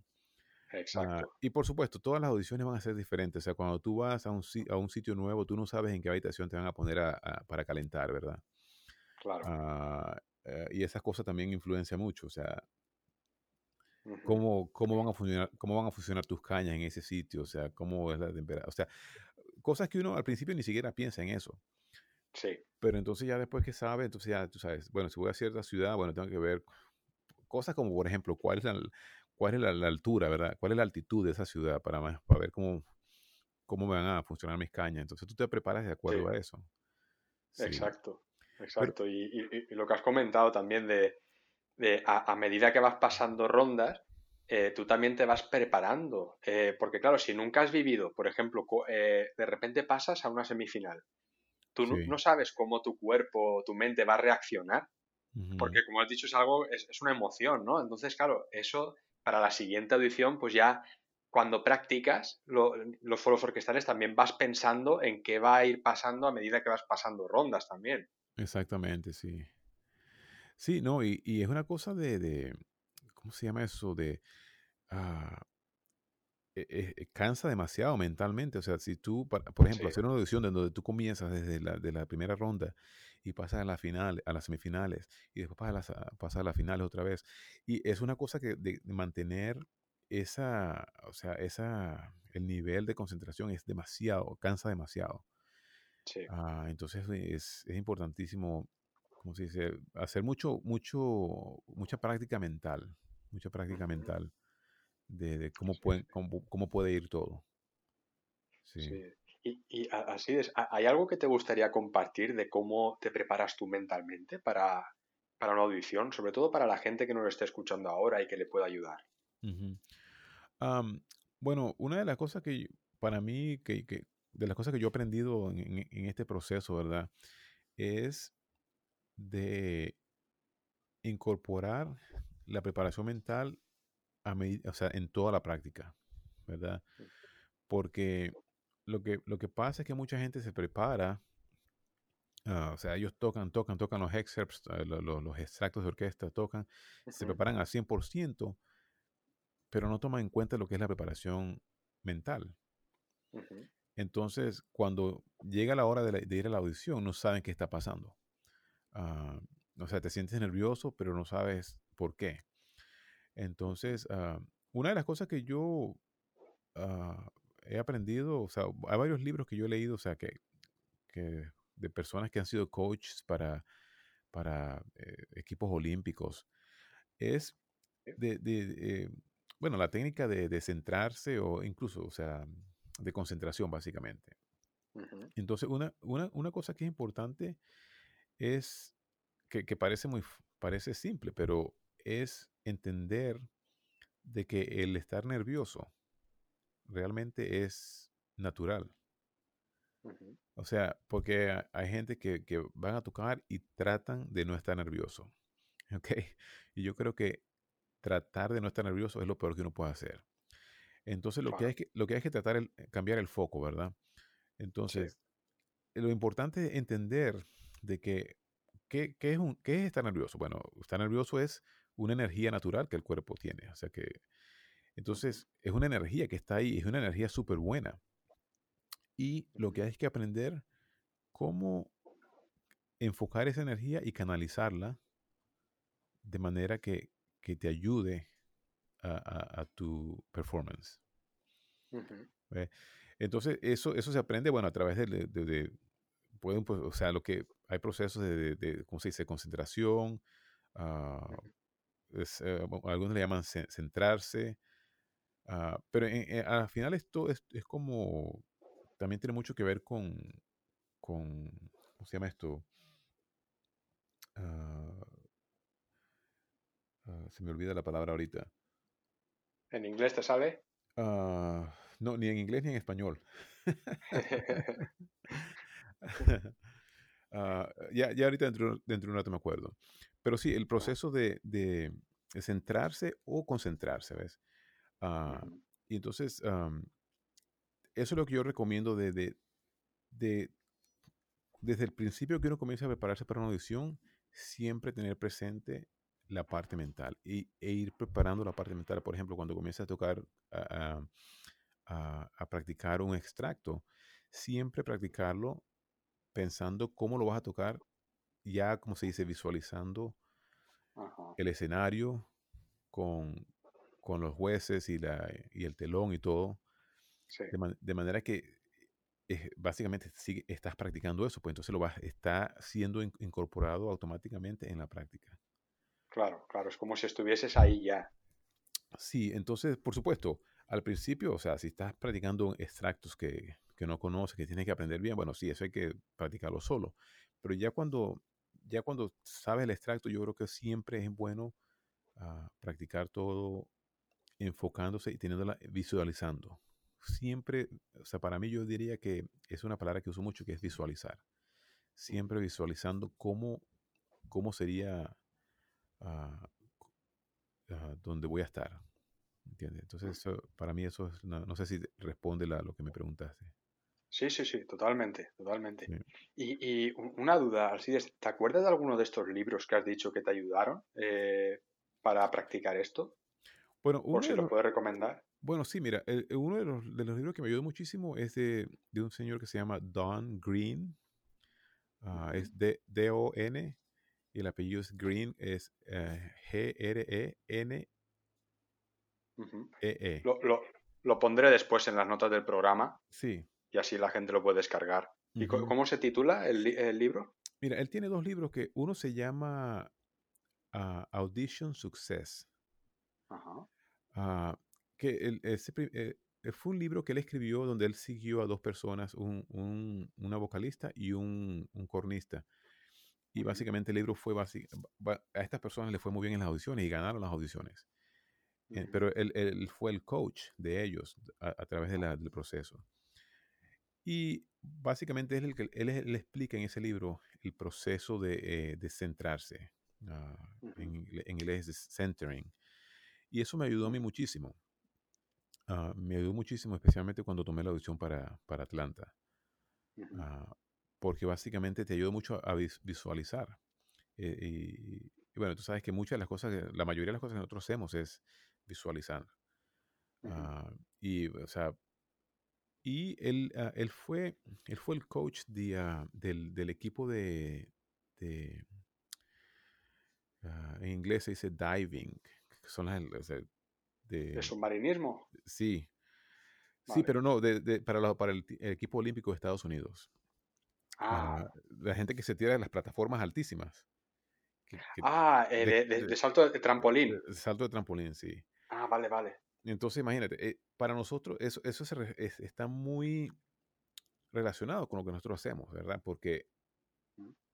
[SPEAKER 2] Ah,
[SPEAKER 1] Exacto.
[SPEAKER 2] y por supuesto, todas las audiciones van a ser diferentes. O sea, cuando tú vas a un, a un sitio nuevo, tú no sabes en qué habitación te van a poner a- a- para calentar, ¿verdad?
[SPEAKER 1] Claro.
[SPEAKER 2] Ah, eh, y esas cosas también influencian mucho. O sea. Cómo, cómo van a funcionar, cómo van a funcionar tus cañas en ese sitio, o sea, cómo es la temperatura, o sea, cosas que uno al principio ni siquiera piensa en eso,
[SPEAKER 1] Sí.
[SPEAKER 2] pero entonces ya después que sabe, entonces ya tú sabes, bueno, si voy a cierta ciudad, bueno, tengo que ver cosas como, por ejemplo, cuál es la, cuál es la, la altura, ¿verdad? ¿Cuál es la altitud de esa ciudad para, más- para ver cómo, cómo me van a funcionar mis cañas? Entonces tú te preparas de acuerdo
[SPEAKER 1] Sí.
[SPEAKER 2] a eso. Sí,
[SPEAKER 1] Exacto,
[SPEAKER 2] pero
[SPEAKER 1] exacto. Y, y- y lo que has comentado también de, de a, a medida que vas pasando rondas, eh, tú también te vas preparando. Eh, porque claro, si nunca has vivido, por ejemplo, eh, de repente pasas a una semifinal, tú no,
[SPEAKER 2] sí.
[SPEAKER 1] no sabes cómo tu cuerpo o tu mente va a reaccionar, porque como has dicho es algo, es, es una emoción, ¿no? Entonces, claro, eso para la siguiente audición, pues ya cuando practicas lo- los foros orquestales también vas pensando en qué va a ir pasando a medida que vas pasando rondas también.
[SPEAKER 2] Exactamente, sí. Sí, no, y, y es una cosa de, de, ¿cómo se llama eso? De, ah, e- e- e- cansa demasiado mentalmente. O sea, si tú, por ejemplo,
[SPEAKER 1] Sí.
[SPEAKER 2] hacer una audición de donde tú comienzas desde la, de la primera ronda y pasas a la final, a las semifinales y después pasas a las, pasas a las finales otra vez. Y es una cosa que de, de mantener esa, o sea, esa, el nivel de concentración es demasiado, cansa demasiado.
[SPEAKER 1] Sí.
[SPEAKER 2] Ah, entonces es, es importantísimo, ¿cómo se dice? Hacer mucho, mucho, mucha práctica mental, mucha práctica mental de, de cómo,
[SPEAKER 1] sí,
[SPEAKER 2] cómo, cómo puede ir todo. Sí.
[SPEAKER 1] sí. Y, y así es. ¿Ha- ¿Hay algo que te gustaría compartir de cómo te preparas tú mentalmente para, para una audición? Sobre todo para la gente que nos esté escuchando ahora y que le pueda ayudar.
[SPEAKER 2] Bueno, una de las cosas que para mí, que, que- de las cosas que yo he aprendido en, en- en este proceso, ¿verdad? Es de incorporar la preparación mental a o sea, en toda la práctica, ¿verdad? Porque lo que, lo que pasa es que mucha gente se prepara, ah, o sea, ellos tocan, tocan, tocan los excerpts, lo- lo- los extractos de orquesta, tocan, se preparan al 100%, pero no toman en cuenta lo que es la preparación mental. Entonces, cuando llega la hora de, la- de ir a la audición, no saben qué está pasando. Ah, o sea, te sientes nervioso, pero no sabes por qué. Entonces, ah, una de las cosas que yo ah, he aprendido, o sea, hay varios libros que yo he leído, o sea, que, que de personas que han sido coaches para, para eh, equipos olímpicos, es de, de, eh, bueno, la técnica de, de centrarse o incluso, o sea, de concentración, básicamente. Entonces, una, una, una cosa que es importante es que, que parece muy, parece simple, pero es entender de que el estar nervioso realmente es natural. O sea, porque ha- hay gente que, que van a tocar y tratan de no estar nervioso. ¿Ok? Y yo creo que tratar de no estar nervioso es lo peor que uno puede hacer. Entonces, lo que hay que, lo que hay que tratar es cambiar el foco, ¿verdad?
[SPEAKER 1] sí.
[SPEAKER 2] Entonces, lo importante es entender de que, ¿qué, qué es un, qué es estar nervioso? Bueno, estar nervioso es una energía natural que el cuerpo tiene. O sea que, entonces, es una energía que está ahí, es una energía súper buena. Y lo que hay que aprender cómo enfocar esa energía y canalizarla de manera que, que te ayude a, a- a tu performance. Entonces, eso, eso se aprende, bueno, a través de- de- pueden, pues, o sea, lo que hay procesos de, de- de, ¿cómo se dice? Concentración, ah, es, eh, algunos le llaman ce- centrarse, ah, pero en- en- al final esto es, es como, también tiene mucho que ver con, con, ¿cómo se llama esto? Ah, se me olvida la palabra ahorita.
[SPEAKER 1] ¿En inglés te sale?
[SPEAKER 2] No, ni en inglés ni en español. Ah, ya, ya ahorita dentro, dentro de un rato me acuerdo. Pero sí, el proceso de, de, centrarse o concentrarse, ¿ves? Ah, y entonces, eso es lo que yo recomiendo de, de, de, desde el principio que uno comienza a prepararse para una audición, siempre tener presente la parte mental y, e ir preparando la parte mental. Por ejemplo, cuando comienza a tocar, a, a, practicar un extracto, siempre practicarlo pensando cómo lo vas a tocar, ya como se dice, visualizando el escenario con, con, los jueces y, la, y el telón y todo. De, manera que eh, básicamente estás practicando eso, pues entonces lo vas, está siendo incorporado automáticamente en la práctica.
[SPEAKER 1] Claro, claro, es como si estuvieses ahí ya.
[SPEAKER 2] Sí, entonces, por supuesto, al principio, o sea, si estás practicando extractos que, que no conoces, que tienes que aprender bien, bueno, sí, eso hay que practicarlo solo. Pero ya cuando, ya cuando sabes el extracto, yo creo que siempre es bueno ah, practicar todo enfocándose y teniéndola visualizando. Siempre, o sea, para mí yo diría que es una palabra que uso mucho, que es visualizar. Siempre visualizando cómo, cómo sería uh, donde voy a estar. ¿Entiendes? Entonces, para mí eso es, no, sé si responde lo que me preguntaste.
[SPEAKER 1] Sí, sí, sí, totalmente, totalmente. Y, y, una duda, Alcides, ¿te acuerdas de alguno de estos libros que has dicho que te ayudaron eh, para practicar esto? Bueno, uno Por si lo puedes recomendar.
[SPEAKER 2] Bueno, sí, mira, uno de los, de los, libros que me ayudó muchísimo es de, de un señor que se llama Don Green. Ah, es D-O-N y el apellido es Green, es eh, G-R-E-N
[SPEAKER 1] e -E. Lo, pondré después en las notas del programa.
[SPEAKER 2] Sí.
[SPEAKER 1] Y así la gente lo puede descargar. ¿Y cómo se titula el, libro?
[SPEAKER 2] Mira, él tiene dos libros que uno se llama ah, Audition Success. Ajá. Ah, que el, eh, fue un libro que él escribió donde él siguió a dos personas, un, una vocalista y un, cornista. Y básicamente el libro fue a estas personas le fue muy bien en las audiciones y ganaron las audiciones. Eh, pero él, fue el coach de ellos a, través del proceso. Y básicamente es el que él, le explica en ese libro el proceso de, eh, centrarse. Ah, en, inglés es centering. Y eso me ayudó a mí muchísimo. Ah, me ayudó muchísimo, especialmente cuando tomé la audición para, para Atlanta. Ah, porque básicamente te ayuda mucho a visualizar. Eh, y, bueno, tú sabes que muchas de las cosas, la mayoría de las cosas que nosotros hacemos es visualizar. Y, o sea, y él, ah, él, fue, él fue el coach de, ah, del, del, equipo de, de en inglés se dice diving, que son las,
[SPEAKER 1] de, submarinismo.
[SPEAKER 2] Sí, sí, pero no, de, para, para el, equipo olímpico de Estados Unidos. Ah. la gente que se tira de las plataformas altísimas.
[SPEAKER 1] ah, eh, de, salto de trampolín.
[SPEAKER 2] salto de trampolín, sí.
[SPEAKER 1] Ah, vale, vale.
[SPEAKER 2] Entonces, imagínate, eh, para nosotros eso, eso está muy relacionado con lo que nosotros hacemos, ¿verdad? Porque,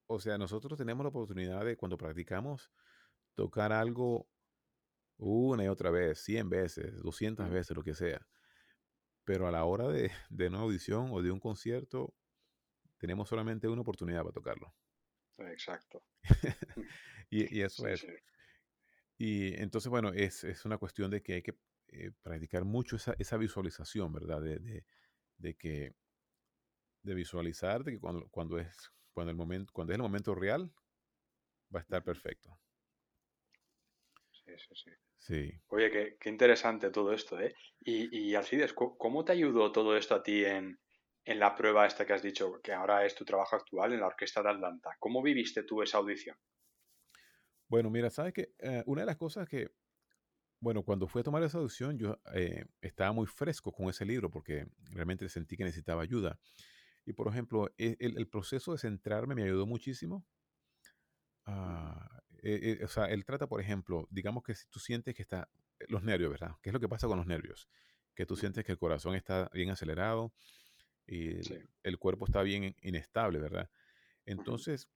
[SPEAKER 2] o sea, nosotros tenemos la oportunidad de cuando practicamos tocar algo una y otra vez, 100 veces, 200 veces, lo que sea. Pero a la hora de, de una audición o de un concierto, tenemos solamente una oportunidad para tocarlo.
[SPEAKER 1] Exacto.
[SPEAKER 2] y, eso es. Y entonces, bueno, es, es, una cuestión de que hay que eh, practicar mucho esa, esa visualización, ¿verdad? De, de, de, que de visualizar de que cuando, cuando, es, cuando, el momento, cuando es el momento real, va a estar perfecto.
[SPEAKER 1] Sí, sí, sí. Sí. Oye, qué, qué interesante todo esto, ¿eh? Y, y Alcides, ¿cómo te ayudó todo esto a ti en, en la prueba esta que has dicho, que ahora es tu trabajo actual en la Orquesta de Atlanta? ¿Cómo viviste tú esa audición?
[SPEAKER 2] Bueno, mira, sabes que eh, una de las cosas que, bueno, cuando fui a tomar esa audición, yo eh, estaba muy fresco con ese libro porque realmente sentí que necesitaba ayuda. Y por ejemplo, e, el, proceso de centrarme me ayudó muchísimo. Ah, e, e, o sea, él trata, por ejemplo, digamos que si tú sientes que está, los nervios, ¿verdad? ¿Qué es lo que pasa con los nervios? Que tú sientes que el corazón está bien acelerado y el, cuerpo está bien inestable, ¿verdad? Entonces,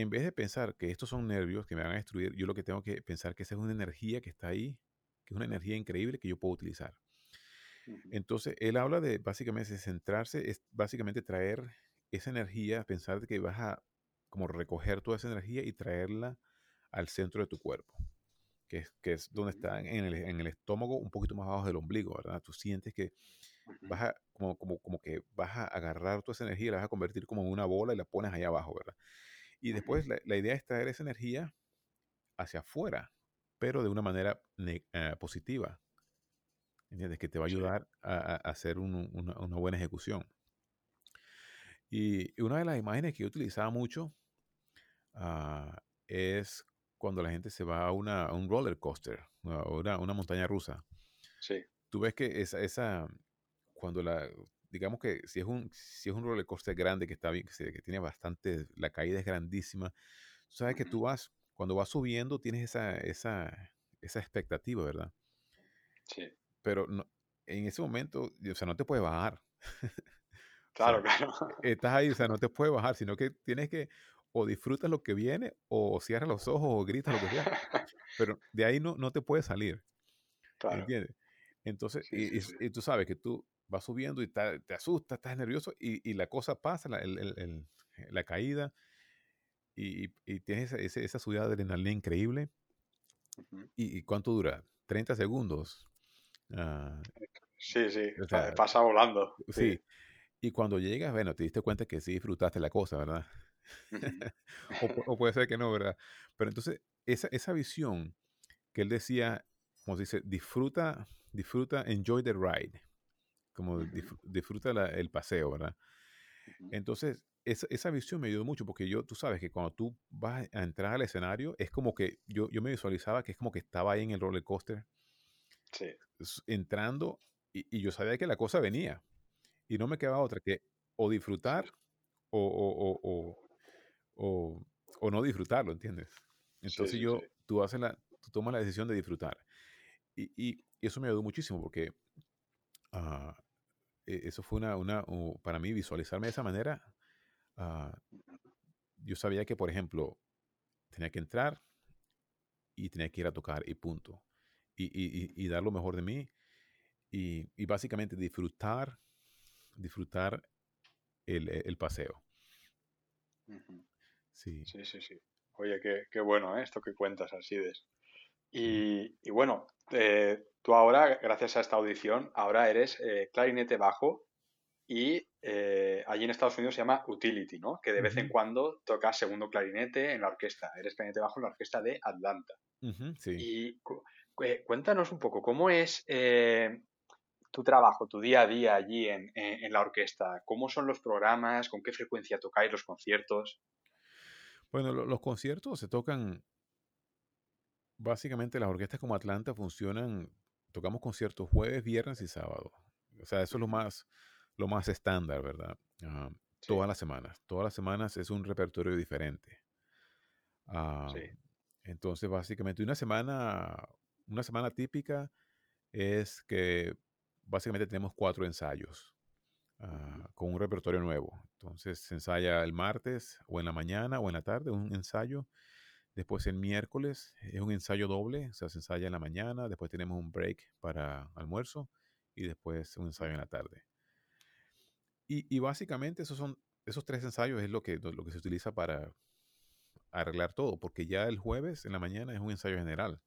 [SPEAKER 2] en vez de pensar que estos son nervios que me van a destruir, yo lo que tengo que pensar que esa es una energía que está ahí, que es una energía increíble que yo puedo utilizar. Entonces, él habla de básicamente centrarse, es básicamente traer esa energía, pensar que vas a como recoger toda esa energía y traerla al centro de tu cuerpo, que es, que es donde está en el, en el estómago, un poquito más abajo del ombligo, ¿verdad? Tú sientes que vas a, como, como, como que vas a agarrar toda esa energía y la vas a convertir como en una bola y la pones ahí abajo, ¿verdad? Y después la, la idea es traer esa energía hacia afuera, pero de una manera eh, positiva. ¿Entiendes? Que te va a ayudar a, hacer una, una, buena ejecución. Y una de las imágenes que yo utilizaba mucho uh, es cuando la gente se va a, una, a un roller coaster, a una, una, montaña rusa.
[SPEAKER 1] Sí.
[SPEAKER 2] Tú ves que esa, esa, cuando la, digamos que si es un, si es un roller coaster grande que está bien, que, que tiene bastante, la caída es grandísima, sabes que tú vas, cuando vas subiendo tienes esa, esa, esa expectativa, ¿verdad?
[SPEAKER 1] Sí.
[SPEAKER 2] Pero no, en ese momento, o sea, no te puedes bajar.
[SPEAKER 1] Claro, claro.
[SPEAKER 2] Estás ahí, o sea, no te puedes bajar, sino que tienes que o disfrutas lo que viene o cierras los ojos o gritas lo que sea. Pero de ahí no, no te puedes salir. Claro. ¿Entiendes? Entonces, y, tú sabes que tú vas subiendo y te asustas, estás nervioso y, y la cosa pasa, la, el, el, la caída y, y, tienes esa, esa subida de adrenalina increíble. ¿Y, cuánto dura? 30 segundos.
[SPEAKER 1] Ah, sí, sí, pasa volando.
[SPEAKER 2] Sí. Y cuando llegas, bueno, te diste cuenta que sí disfrutaste la cosa, ¿verdad? o, puede ser que no, ¿verdad? Pero entonces, esa, esa visión que él decía, como se dice, disfruta, disfruta, enjoy the ride, como disfruta el paseo, ¿verdad? Entonces, esa, esa, visión me ayudó mucho porque yo, tú sabes que cuando tú vas a entrar al escenario, es como que yo, yo me visualizaba que es como que estaba ahí en el roller coaster,
[SPEAKER 1] sí.
[SPEAKER 2] entrando y, y, yo sabía que la cosa venía. Y no me quedaba otra que o disfrutar o, o, o, o, o no disfrutarlo, ¿entiendes? Entonces yo, Tú, haces la, tú tomas la decisión de disfrutar. Y, y eso me ayudó muchísimo porque uh, eso fue una, una para mí visualizarme de esa manera. Uh, yo sabía que, por ejemplo, tenía que entrar y tenía que ir a tocar y punto. Y, y, y dar lo mejor de mí y, y básicamente disfrutar, disfrutar el, el paseo.
[SPEAKER 1] Sí. Sí, sí, sí. Oye, qué, qué bueno ¿eh? esto que cuentas, Alcides. Y, y bueno, eh, tú ahora, gracias a esta audición, ahora eres eh, clarinete bajo y eh, allí en Estados Unidos se llama utility, ¿no? Que de vez en cuando tocas segundo clarinete en la orquesta. Eres clarinete bajo en la orquesta de Atlanta.
[SPEAKER 2] sí.
[SPEAKER 1] Y cuéntanos un poco, ¿cómo es tu trabajo, tu día a día allí en, en, la orquesta? ¿Cómo son los programas? ¿Con qué frecuencia tocáis los conciertos?
[SPEAKER 2] Bueno, los conciertos se tocan, básicamente las orquestas como Atlanta funcionan, tocamos conciertos jueves, viernes y sábado. O sea, eso es lo más, lo más estándar, ¿verdad? Todas las semanas. Todas las semanas es un repertorio diferente. Entonces, básicamente, una semana, una semana típica es que básicamente tenemos cuatro ensayos ah, con un repertorio nuevo. Entonces se ensaya el martes o en la mañana o en la tarde un ensayo. Después el miércoles es un ensayo doble, o sea, se ensaya en la mañana, después tenemos un break para almuerzo y después un ensayo en la tarde. Y, básicamente esos son esos tres ensayos es lo que, lo que se utiliza para arreglar todo, porque ya el jueves en la mañana es un ensayo general.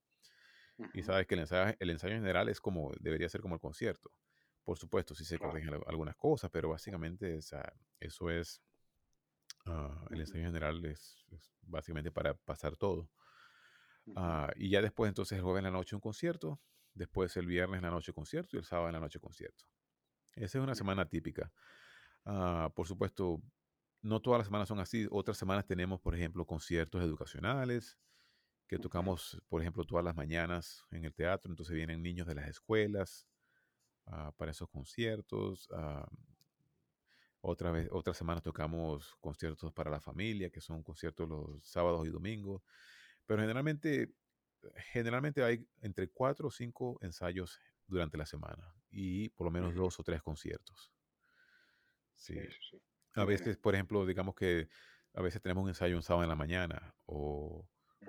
[SPEAKER 2] Y sabes que el ensayo, el ensayo general es como, debería ser como el concierto. Por supuesto, si se corrigen algunas cosas, pero básicamente eso es, ah, el ensayo general es, básicamente para pasar todo. Ah, y ya después entonces el jueves en la noche un concierto, después el viernes en la noche concierto y el sábado en la noche concierto. Esa es una semana típica. Ah, por supuesto, no todas las semanas son así. Otras semanas tenemos, por ejemplo, conciertos educacionales, que tocamos, por ejemplo, todas las mañanas en el teatro, entonces vienen niños de las escuelas ah, para esos conciertos. Ah, otra vez, otras semanas tocamos conciertos para la familia, que son conciertos los sábados y domingos. Pero generalmente, generalmente hay entre cuatro o cinco ensayos durante la semana y por lo menos dos o tres conciertos. Sí. A veces, por ejemplo, digamos que a veces tenemos un ensayo un sábado en la mañana o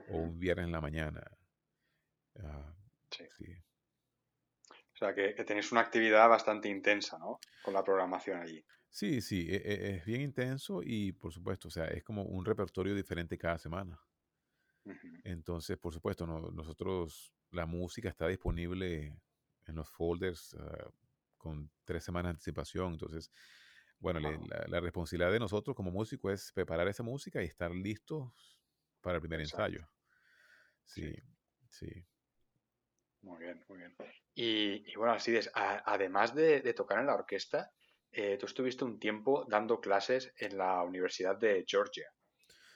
[SPEAKER 2] o un viernes en la mañana. Ah,
[SPEAKER 1] sí. O sea, que, tenéis una actividad bastante intensa, ¿no? Con la programación allí.
[SPEAKER 2] Sí, sí, e- e- es bien intenso y por supuesto, o sea, es como un repertorio diferente cada semana.
[SPEAKER 1] Ujú,
[SPEAKER 2] Entonces, por supuesto, no- nosotros, la música está disponible en los folders ah, con tres semanas de anticipación. Entonces, bueno, le- la, la responsabilidad de nosotros como músicos es preparar esa música y estar listos para el primer
[SPEAKER 1] exacto.
[SPEAKER 2] ensayo.
[SPEAKER 1] Sí,
[SPEAKER 2] Sí, sí.
[SPEAKER 1] muy bien, muy bien. Y, y bueno, Alcides, a- además de, de tocar en la orquesta, eh, tú estuviste un tiempo dando clases en la Universidad de Georgia.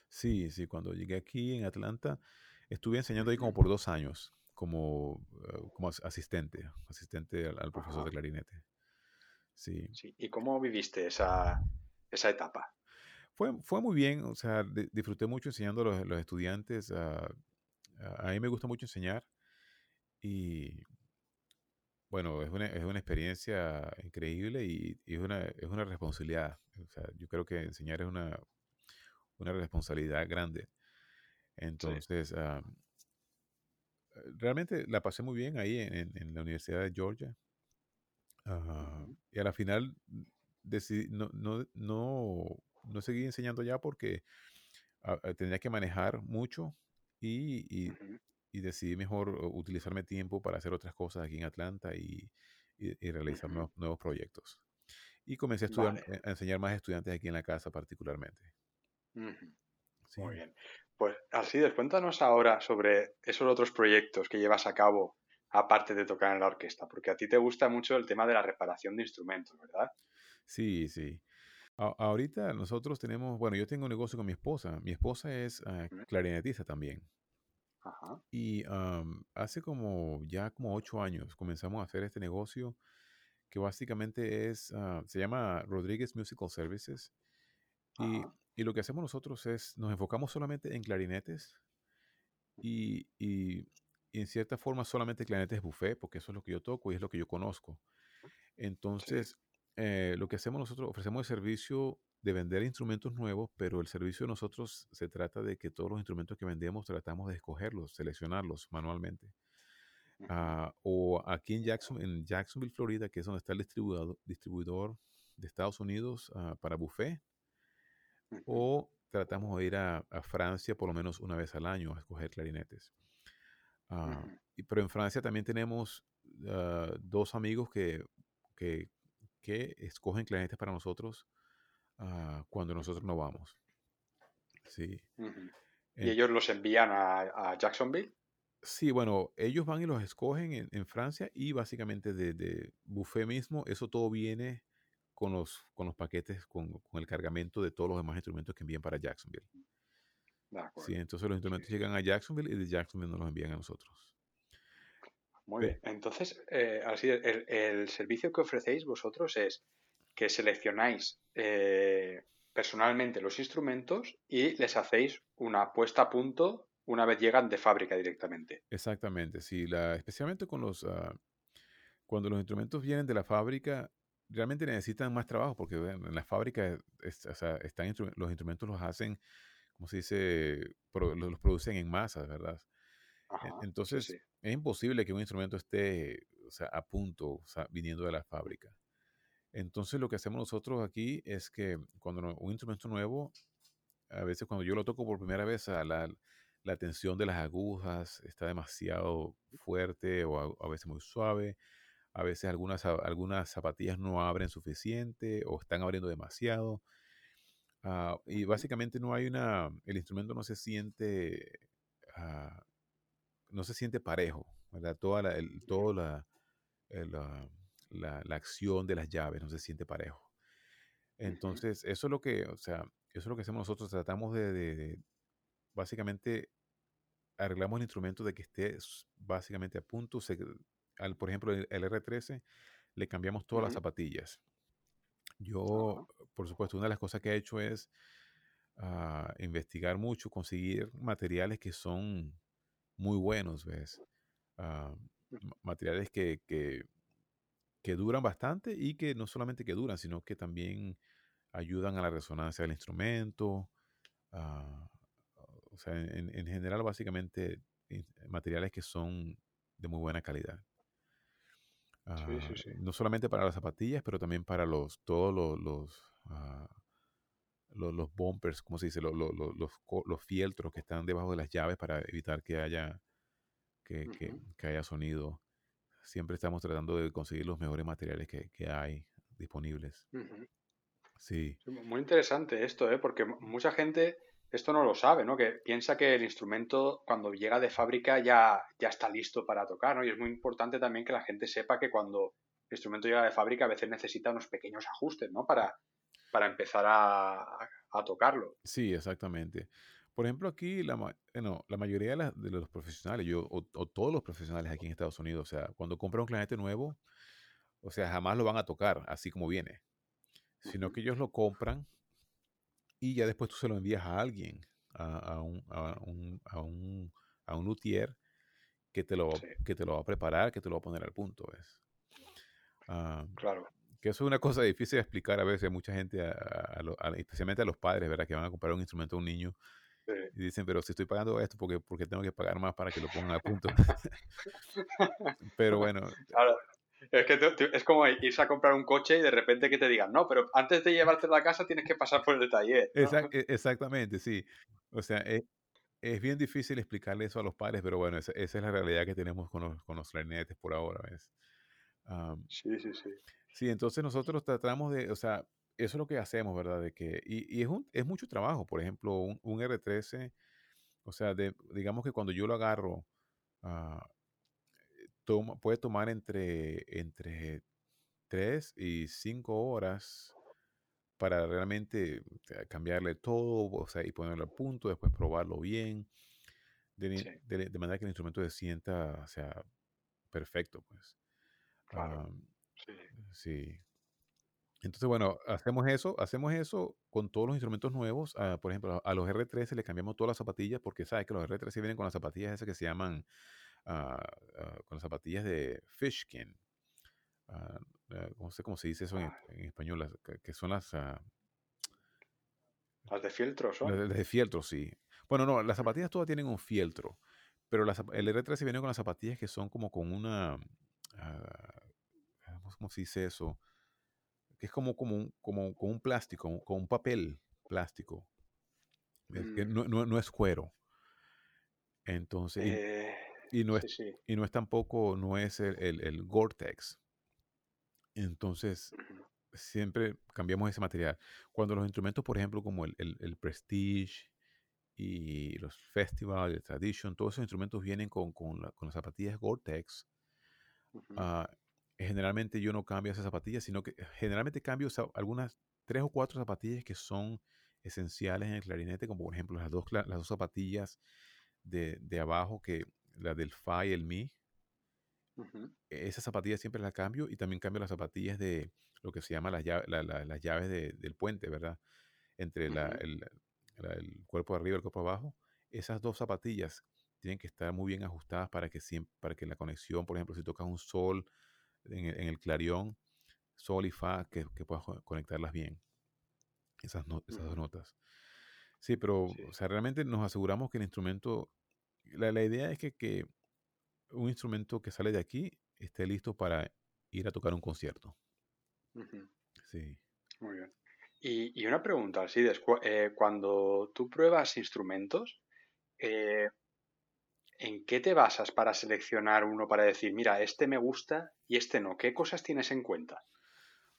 [SPEAKER 2] Sí, sí, cuando llegué aquí en Atlanta, estuve enseñando ahí como por dos años, como, eh, como as- asistente, asistente al, al profesor de
[SPEAKER 1] Ajá,
[SPEAKER 2] clarinete. Sí,
[SPEAKER 1] sí. ¿Y cómo viviste esa, esa etapa?
[SPEAKER 2] fue, fue muy bien, o sea, di- disfruté mucho enseñando a los, los estudiantes. ah, a, a mí me gusta mucho enseñar y, bueno, es una, es una experiencia increíble y, y es una, es una responsabilidad. O sea, yo creo que enseñar es una, una responsabilidad grande.
[SPEAKER 1] Sí.
[SPEAKER 2] Entonces, ah, realmente la pasé muy bien ahí en, en- la Universidad de Georgia.
[SPEAKER 1] Ujú,
[SPEAKER 2] y a la final decidí, no, no, no, no seguí enseñando ya porque ah, ah, tenía que manejar mucho y, y, y decidí mejor uh, utilizarme tiempo para hacer otras cosas aquí en Atlanta y, y- y realizar nuevos, nuevos proyectos. Y comencé a estudiar,
[SPEAKER 1] Vale.
[SPEAKER 2] eh, a enseñar más estudiantes aquí en la casa particularmente.
[SPEAKER 1] ujú, Muy
[SPEAKER 2] Sí.
[SPEAKER 1] bien. Pues Alcides, cuéntanos ahora sobre esos otros proyectos que llevas a cabo aparte de tocar en la orquesta, porque a ti te gusta mucho el tema de la reparación de instrumentos, ¿verdad?
[SPEAKER 2] Sí, sí. A- ahorita nosotros tenemos, bueno, yo tengo un negocio con mi esposa. Mi esposa es ah, clarinetista también.
[SPEAKER 1] Ajá.
[SPEAKER 2] Y am, hace como ya como ocho años comenzamos a hacer este negocio que básicamente es, ah, se llama Rodríguez Musical Services. Y, y lo que hacemos nosotros es, nos enfocamos solamente en clarinetes y, y- y en cierta forma solamente clarinetes buffet, porque eso es lo que yo toco y es lo que yo conozco. Entonces, eh, lo que hacemos nosotros, ofrecemos el servicio de vender instrumentos nuevos, pero el servicio de nosotros se trata de que todos los instrumentos que vendemos tratamos de escogerlos, seleccionarlos manualmente. Ah, o aquí en Jackson, en Jacksonville, Florida, que es donde está el distribuidor, distribuidor de Estados Unidos ah, para buffet, o tratamos de ir a, a Francia por lo menos una vez al año a escoger clarinetes.
[SPEAKER 1] Ujú,
[SPEAKER 2] y- pero en Francia también tenemos dos amigos que, que, que escogen clarinetes para nosotros ah, cuando nosotros no vamos. Sí.
[SPEAKER 1] ¿Y ellos los envían a, a Jacksonville?
[SPEAKER 2] sí, bueno, ellos van y los escogen en, en Francia y básicamente de, de buffet mismo, eso todo viene con los, con los paquetes, con, con el cargamento de todos los demás instrumentos que envían para Jacksonville.
[SPEAKER 1] De
[SPEAKER 2] Sí, entonces los instrumentos
[SPEAKER 1] sí.
[SPEAKER 2] llegan a Jacksonville y de Jacksonville nos los envían a nosotros.
[SPEAKER 1] Muy bien. Entonces, eh, así, el, el servicio que ofrecéis vosotros es que seleccionáis eh, personalmente los instrumentos y les hacéis una puesta a punto una vez llegan de fábrica directamente.
[SPEAKER 2] exactamente, sí, la, especialmente con los, ah, cuando los instrumentos vienen de la fábrica, realmente necesitan más trabajo porque en la fábrica es- o sea, están instru- los instrumentos los hacen, como se dice, Pro- los, producen en masa, ¿verdad? E-
[SPEAKER 1] Ajá,
[SPEAKER 2] Entonces,
[SPEAKER 1] sí.
[SPEAKER 2] es imposible que un instrumento esté, o sea, a punto, o sea, viniendo de la fábrica. Entonces, lo que hacemos nosotros aquí es que cuando un instrumento nuevo, a veces cuando yo lo toco por primera vez, a la, la tensión de las agujas está demasiado fuerte o a, a veces muy suave. A veces algunas, algunas zapatillas no abren suficiente o están abriendo demasiado. Ah, y básicamente no hay una, el instrumento no se siente, ah, no se siente parejo, ¿verdad? Toda la, el- toda la, el, la, la acción de las llaves no se siente parejo. Entonces, eso es lo que, o sea, eso es lo que hacemos nosotros. Tratamos de, de- de- básicamente, arreglamos el instrumento de que esté básicamente a punto. se- al, por ejemplo, el, el R13, le cambiamos todas las zapatillas. Yo, por supuesto, una de las cosas que he hecho es ah, investigar mucho, conseguir materiales que son muy buenos, ¿ves? Ah, ma- materiales que, que, que duran bastante y que no solamente que duran, sino que también ayudan a la resonancia del instrumento. ah, o sea, en, en general, básicamente, materiales que son de muy buena calidad. Ah, no solamente para las zapatillas, pero también para los todos los, los, ah, los, bumpers, ¿cómo se dice? Los, los, los, fieltros que están debajo de las llaves para evitar que haya, que, que, haya sonido. Siempre estamos tratando de conseguir los mejores materiales que, que hay disponibles. Sí.
[SPEAKER 1] Muy interesante esto, ¿eh? porque mucha gente esto no lo sabe, ¿no? Que piensa que el instrumento cuando llega de fábrica ya, ya está listo para tocar, ¿no? Y es muy importante también que la gente sepa que cuando el instrumento llega de fábrica a veces necesita unos pequeños ajustes, ¿no? Para, para empezar a, a tocarlo.
[SPEAKER 2] Sí, exactamente. Por ejemplo, aquí la, bueno, la mayoría de, los profesionales, yo, o, todos los profesionales aquí en Estados Unidos, o sea, cuando compran un clarinete nuevo, o sea, jamás lo van a tocar así como viene, sino que ellos lo compran y ya después tú se lo envías a alguien, a, un, a, un, a, un, a un luthier que te, lo, que te lo va a preparar, que te lo va a poner al punto, ¿ves?
[SPEAKER 1] Ah, claro.
[SPEAKER 2] Que eso es una cosa difícil de explicar a veces a mucha gente, especialmente a los padres, ¿verdad? Que van a comprar un instrumento a un niño y dicen, pero si estoy pagando esto, porque porque tengo que pagar más para que lo pongan al punto? pero bueno.
[SPEAKER 1] Claro. Es que es como irse a comprar un coche y de repente que te digan, no, pero antes de llevarte a la casa tienes que pasar por el taller.
[SPEAKER 2] E, exactamente, sí. O sea, es, es, bien difícil explicarle eso a los padres, pero bueno, esa, es la realidad que tenemos con los, con los clarinetes por ahora. ¿ves?
[SPEAKER 1] sí, sí, sí.
[SPEAKER 2] Sí, entonces nosotros tratamos de, o sea, eso es lo que hacemos, ¿verdad? De que, y, y es, un, es mucho trabajo. Por ejemplo, un, un R13, o sea, de, digamos que cuando yo lo agarro, uh, puede tomar entre, entre 3 y 5 horas para realmente cambiarle todo, o sea, y ponerlo al punto, después probarlo bien, de, de, manera que el instrumento se sienta, o sea, perfecto, pues.
[SPEAKER 1] Sí.
[SPEAKER 2] sí. Entonces, bueno, hacemos eso, hacemos eso con todos los instrumentos nuevos. Ah, por ejemplo, a los R13 le cambiamos todas las zapatillas porque sabes que los R13 vienen con las zapatillas esas que se llaman Ah, ah, con las zapatillas de Fishkin. Uh, no sé cómo se dice eso en, español, que, son las...
[SPEAKER 1] las de fieltro, ¿son?
[SPEAKER 2] Las de fieltro, sí. Bueno, no, las zapatillas todas tienen un fieltro, pero las, el R13 viene con las zapatillas que son como con una... ¿Cómo se dice eso? Que es como, como, un, como, un plástico, como un papel plástico. que mm. no, no, no, es cuero. Entonces... Eh, y no, es, y no es tampoco, no es el, el, Gore-Tex. Entonces, siempre cambiamos ese material. Cuando los instrumentos, por ejemplo, como el, el Prestige y los Festival, el Tradition, todos esos instrumentos vienen con, con, con las zapatillas Gore-Tex. Ah, generalmente yo no cambio esas zapatillas, sino que generalmente cambio algunas tres o cuatro zapatillas que son esenciales en el clarinete, como por ejemplo las dos, las dos zapatillas de, de abajo que la del Fa y el Mi. Esas zapatillas siempre las cambio y también cambio las zapatillas de lo que se llama las llaves, las llaves del puente, ¿verdad? Entre el, cuerpo de arriba y el cuerpo de abajo. Esas dos zapatillas tienen que estar muy bien ajustadas para que, siempre, para que la conexión, por ejemplo, si tocas un sol en el, clarión, sol y fa, que, puedas conectarlas bien. Esas, esas dos notas. Sí, pero O sea, realmente nos aseguramos que el instrumento la, la idea es que, que, un instrumento que sale de aquí esté listo para ir a tocar un concierto. Sí.
[SPEAKER 1] Muy bien. Y, y una pregunta, Alcides, eh, cuando tú pruebas instrumentos, eh, ¿en qué te basas para seleccionar uno para decir, mira, este me gusta y este no? ¿Qué cosas tienes en cuenta?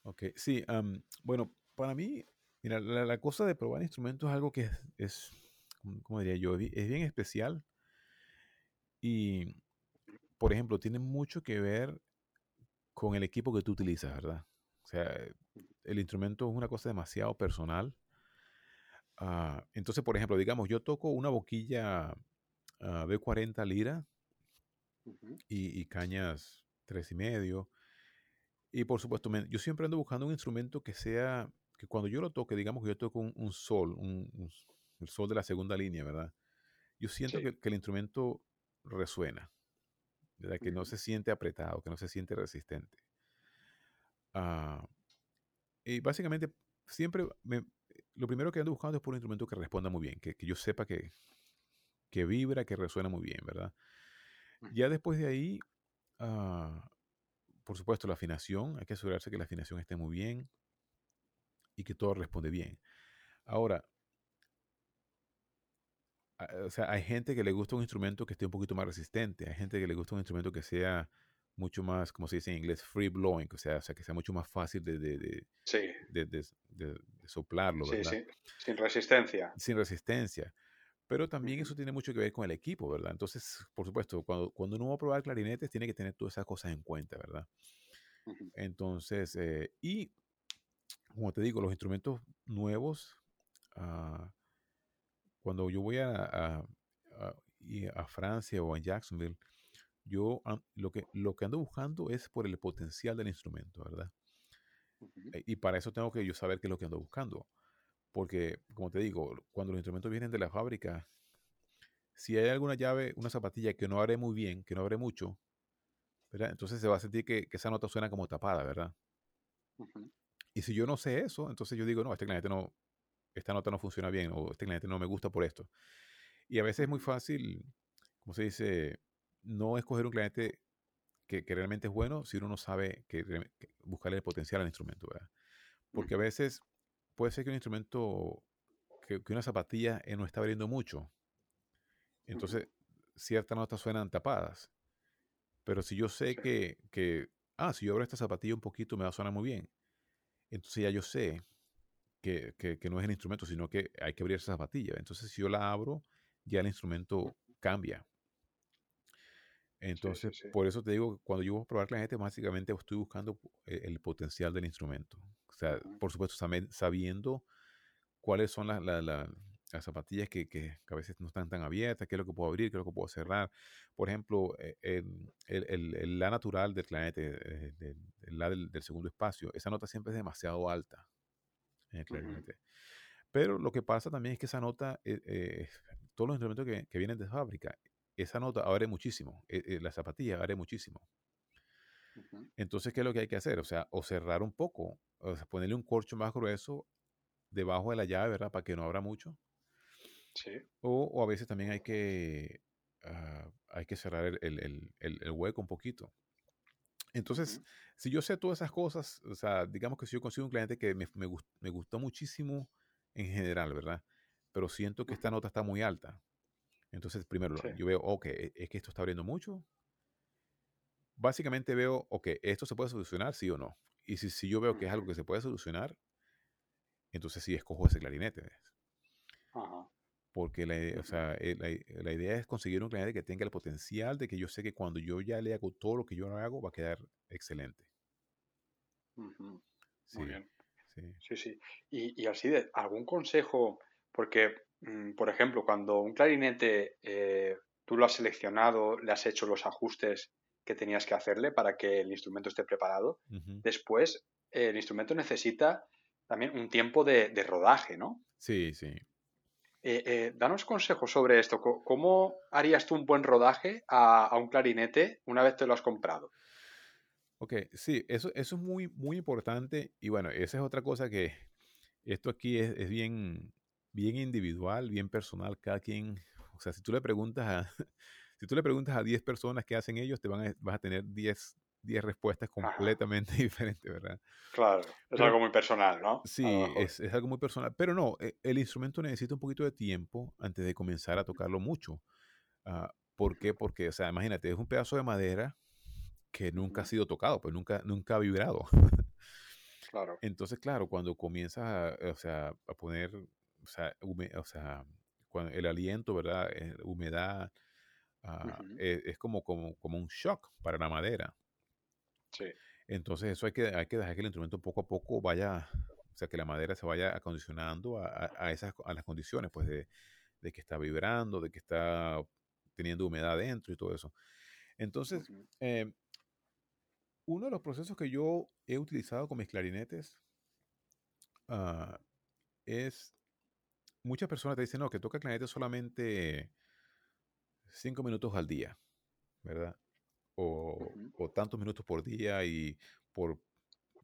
[SPEAKER 2] Ok, sí, bueno, para mí, mira, la, cosa de probar instrumentos es algo que es, es como diría yo? Es bien especial y, por ejemplo, tiene mucho que ver con el equipo que tú utilizas, ¿verdad? O sea, el instrumento es una cosa demasiado personal. Ah, entonces, por ejemplo, digamos, yo toco una boquilla uh, B40 lira y, cañas tres y medio. Y por supuesto, yo siempre ando buscando un instrumento que sea, que cuando yo lo toque, digamos que yo toco un, sol, un, el sol de la segunda línea, ¿verdad? Yo siento que, que, el instrumento resuena, ¿verdad? que no se siente apretado, que no se siente resistente. Ah, y básicamente, siempre lo primero que ando buscando es por un instrumento que responda muy bien, que, yo sepa que, que, vibra, que resuena muy bien, ¿verdad? Ya después de ahí, ah, por supuesto, la afinación, hay que asegurarse que la afinación esté muy bien y que todo responde bien. Ahora, o sea, hay gente que le gusta un instrumento que esté un poquito más resistente, hay gente que le gusta un instrumento que sea mucho más, como se dice en inglés, free blowing, o sea, o sea que sea mucho más fácil de, de, de, de, soplarlo, ¿verdad? Sí,
[SPEAKER 1] sí, sin resistencia.
[SPEAKER 2] Sin resistencia. Pero también eso tiene mucho que ver con el equipo, ¿verdad? Entonces, por supuesto, cuando, cuando uno va a probar clarinetes, tiene que tener todas esas cosas en cuenta, ¿verdad? Entonces, eh, y como te digo, los instrumentos nuevos, uh, cuando yo voy a, a, a, Francia o a Jacksonville, yo lo que, lo que ando buscando es por el potencial del instrumento, ¿verdad? Eh, y para eso tengo que yo saber qué es lo que ando buscando. Porque, como te digo, cuando los instrumentos vienen de la fábrica, si hay alguna llave, una zapatilla que no abre muy bien, que no abre mucho, ¿verdad? Entonces se va a sentir que, esa nota suena como tapada, ¿verdad? Y si yo no sé eso, entonces yo digo, no, este cliente no, esta nota no funciona bien o este cliente no me gusta por esto. Y a veces es muy fácil, como se dice, no escoger un cliente que, realmente es bueno si uno no sabe que, buscarle el potencial al instrumento, ¿verdad? Porque a veces puede ser que un instrumento, que, una zapatilla eh, no está abriendo mucho. Entonces, ciertas notas suenan tapadas. Pero si yo sé que, que, ah, si yo abro esta zapatilla un poquito me va a sonar muy bien. Entonces ya yo sé que, que, no es el instrumento, sino que hay que abrir esa zapatilla. Entonces si yo la abro, ya el instrumento cambia. Entonces, por eso te digo, cuando yo voy a probar la gente, básicamente estoy buscando eh, el potencial del instrumento. O sea, por supuesto, sabiendo cuáles son las, las, zapatillas que, que, a veces no están tan abiertas, qué es lo que puedo abrir, qué es lo que puedo cerrar. Por ejemplo, eh, el, el, el, la natural del clarinete, eh, el, la del, segundo espacio, esa nota siempre es demasiado alta en el clarinete. Pero lo que pasa también es que esa nota, todos los instrumentos que, que, vienen de fábrica, esa nota abre muchísimo, la zapatilla abre muchísimo. Entonces, ¿qué es lo que hay que hacer? O sea, o cerrar un poco, o sea, ponerle un corcho más grueso debajo de la llave, ¿verdad? Para que no abra mucho.
[SPEAKER 1] Sí.
[SPEAKER 2] O, a veces también hay que, ah, hay que cerrar el, hueco un poquito. Entonces, si yo sé todas esas cosas, o sea, digamos que si yo consigo un cliente que me, me, gustó muchísimo en general, ¿verdad? Pero siento que esta nota está muy alta. Entonces, primero, yo veo, ok, e, es que esto está abriendo mucho, básicamente veo, ok, esto se puede solucionar, sí o no. Y si, si yo veo que es algo que se puede solucionar, entonces sí escojo ese clarinete. Porque la, o sea, eh, la, la, idea es conseguir un clarinete que tenga el potencial de que yo sé que cuando yo ya le hago todo lo que yo hago, va a quedar excelente.
[SPEAKER 1] Muy bien. Sí, sí. Y, y, así, de, ¿algún consejo? Porque, mm, por ejemplo, cuando un clarinete eh, tú lo has seleccionado, le has hecho los ajustes que tenías que hacerle para que el instrumento esté preparado. Después, el instrumento necesita también un tiempo de, rodaje, ¿no?
[SPEAKER 2] Sí, sí.
[SPEAKER 1] Eh, eh, danos consejos sobre esto. ¿Cómo harías tú un buen rodaje a, un clarinete una vez te lo has comprado?
[SPEAKER 2] Ok, sí, eso, eso es muy, muy importante. Y bueno, esa es otra cosa que esto aquí es, es bien, bien individual, bien personal. Cada quien, o sea, si tú le preguntas a, si tú le preguntas a 10 personas qué hacen ellos, te van a, vas a tener 10, 10 respuestas completamente diferentes, ¿verdad?
[SPEAKER 1] Claro, es algo muy personal, ¿no?
[SPEAKER 2] Sí, es, es, algo muy personal. Pero no, e, el instrumento necesita un poquito de tiempo antes de comenzar a tocarlo mucho. Uh, ¿Por qué? Porque, o sea, imagínate, es un pedazo de madera que nunca ha sido tocado, pues nunca, nunca ha vibrado.
[SPEAKER 1] Claro.
[SPEAKER 2] Entonces, claro, cuando comienzas a, o sea, a poner, o sea, o sea cuando el aliento, ¿verdad? Eh, Ah, e, es, como, como, como, un shock para la madera.
[SPEAKER 1] Sí.
[SPEAKER 2] Entonces eso hay que, hay que dejar que el instrumento poco a poco vaya, o sea, que la madera se vaya acondicionando a, a esas, a las condiciones, pues de, de, que está vibrando, de que está teniendo humedad dentro y todo eso. Entonces, eh, uno de los procesos que yo he utilizado con mis clarinetes uh, es, muchas personas te dicen, no, que toca clarinete solamente cinco minutos al día, ¿verdad? O, tantos minutos por día y por,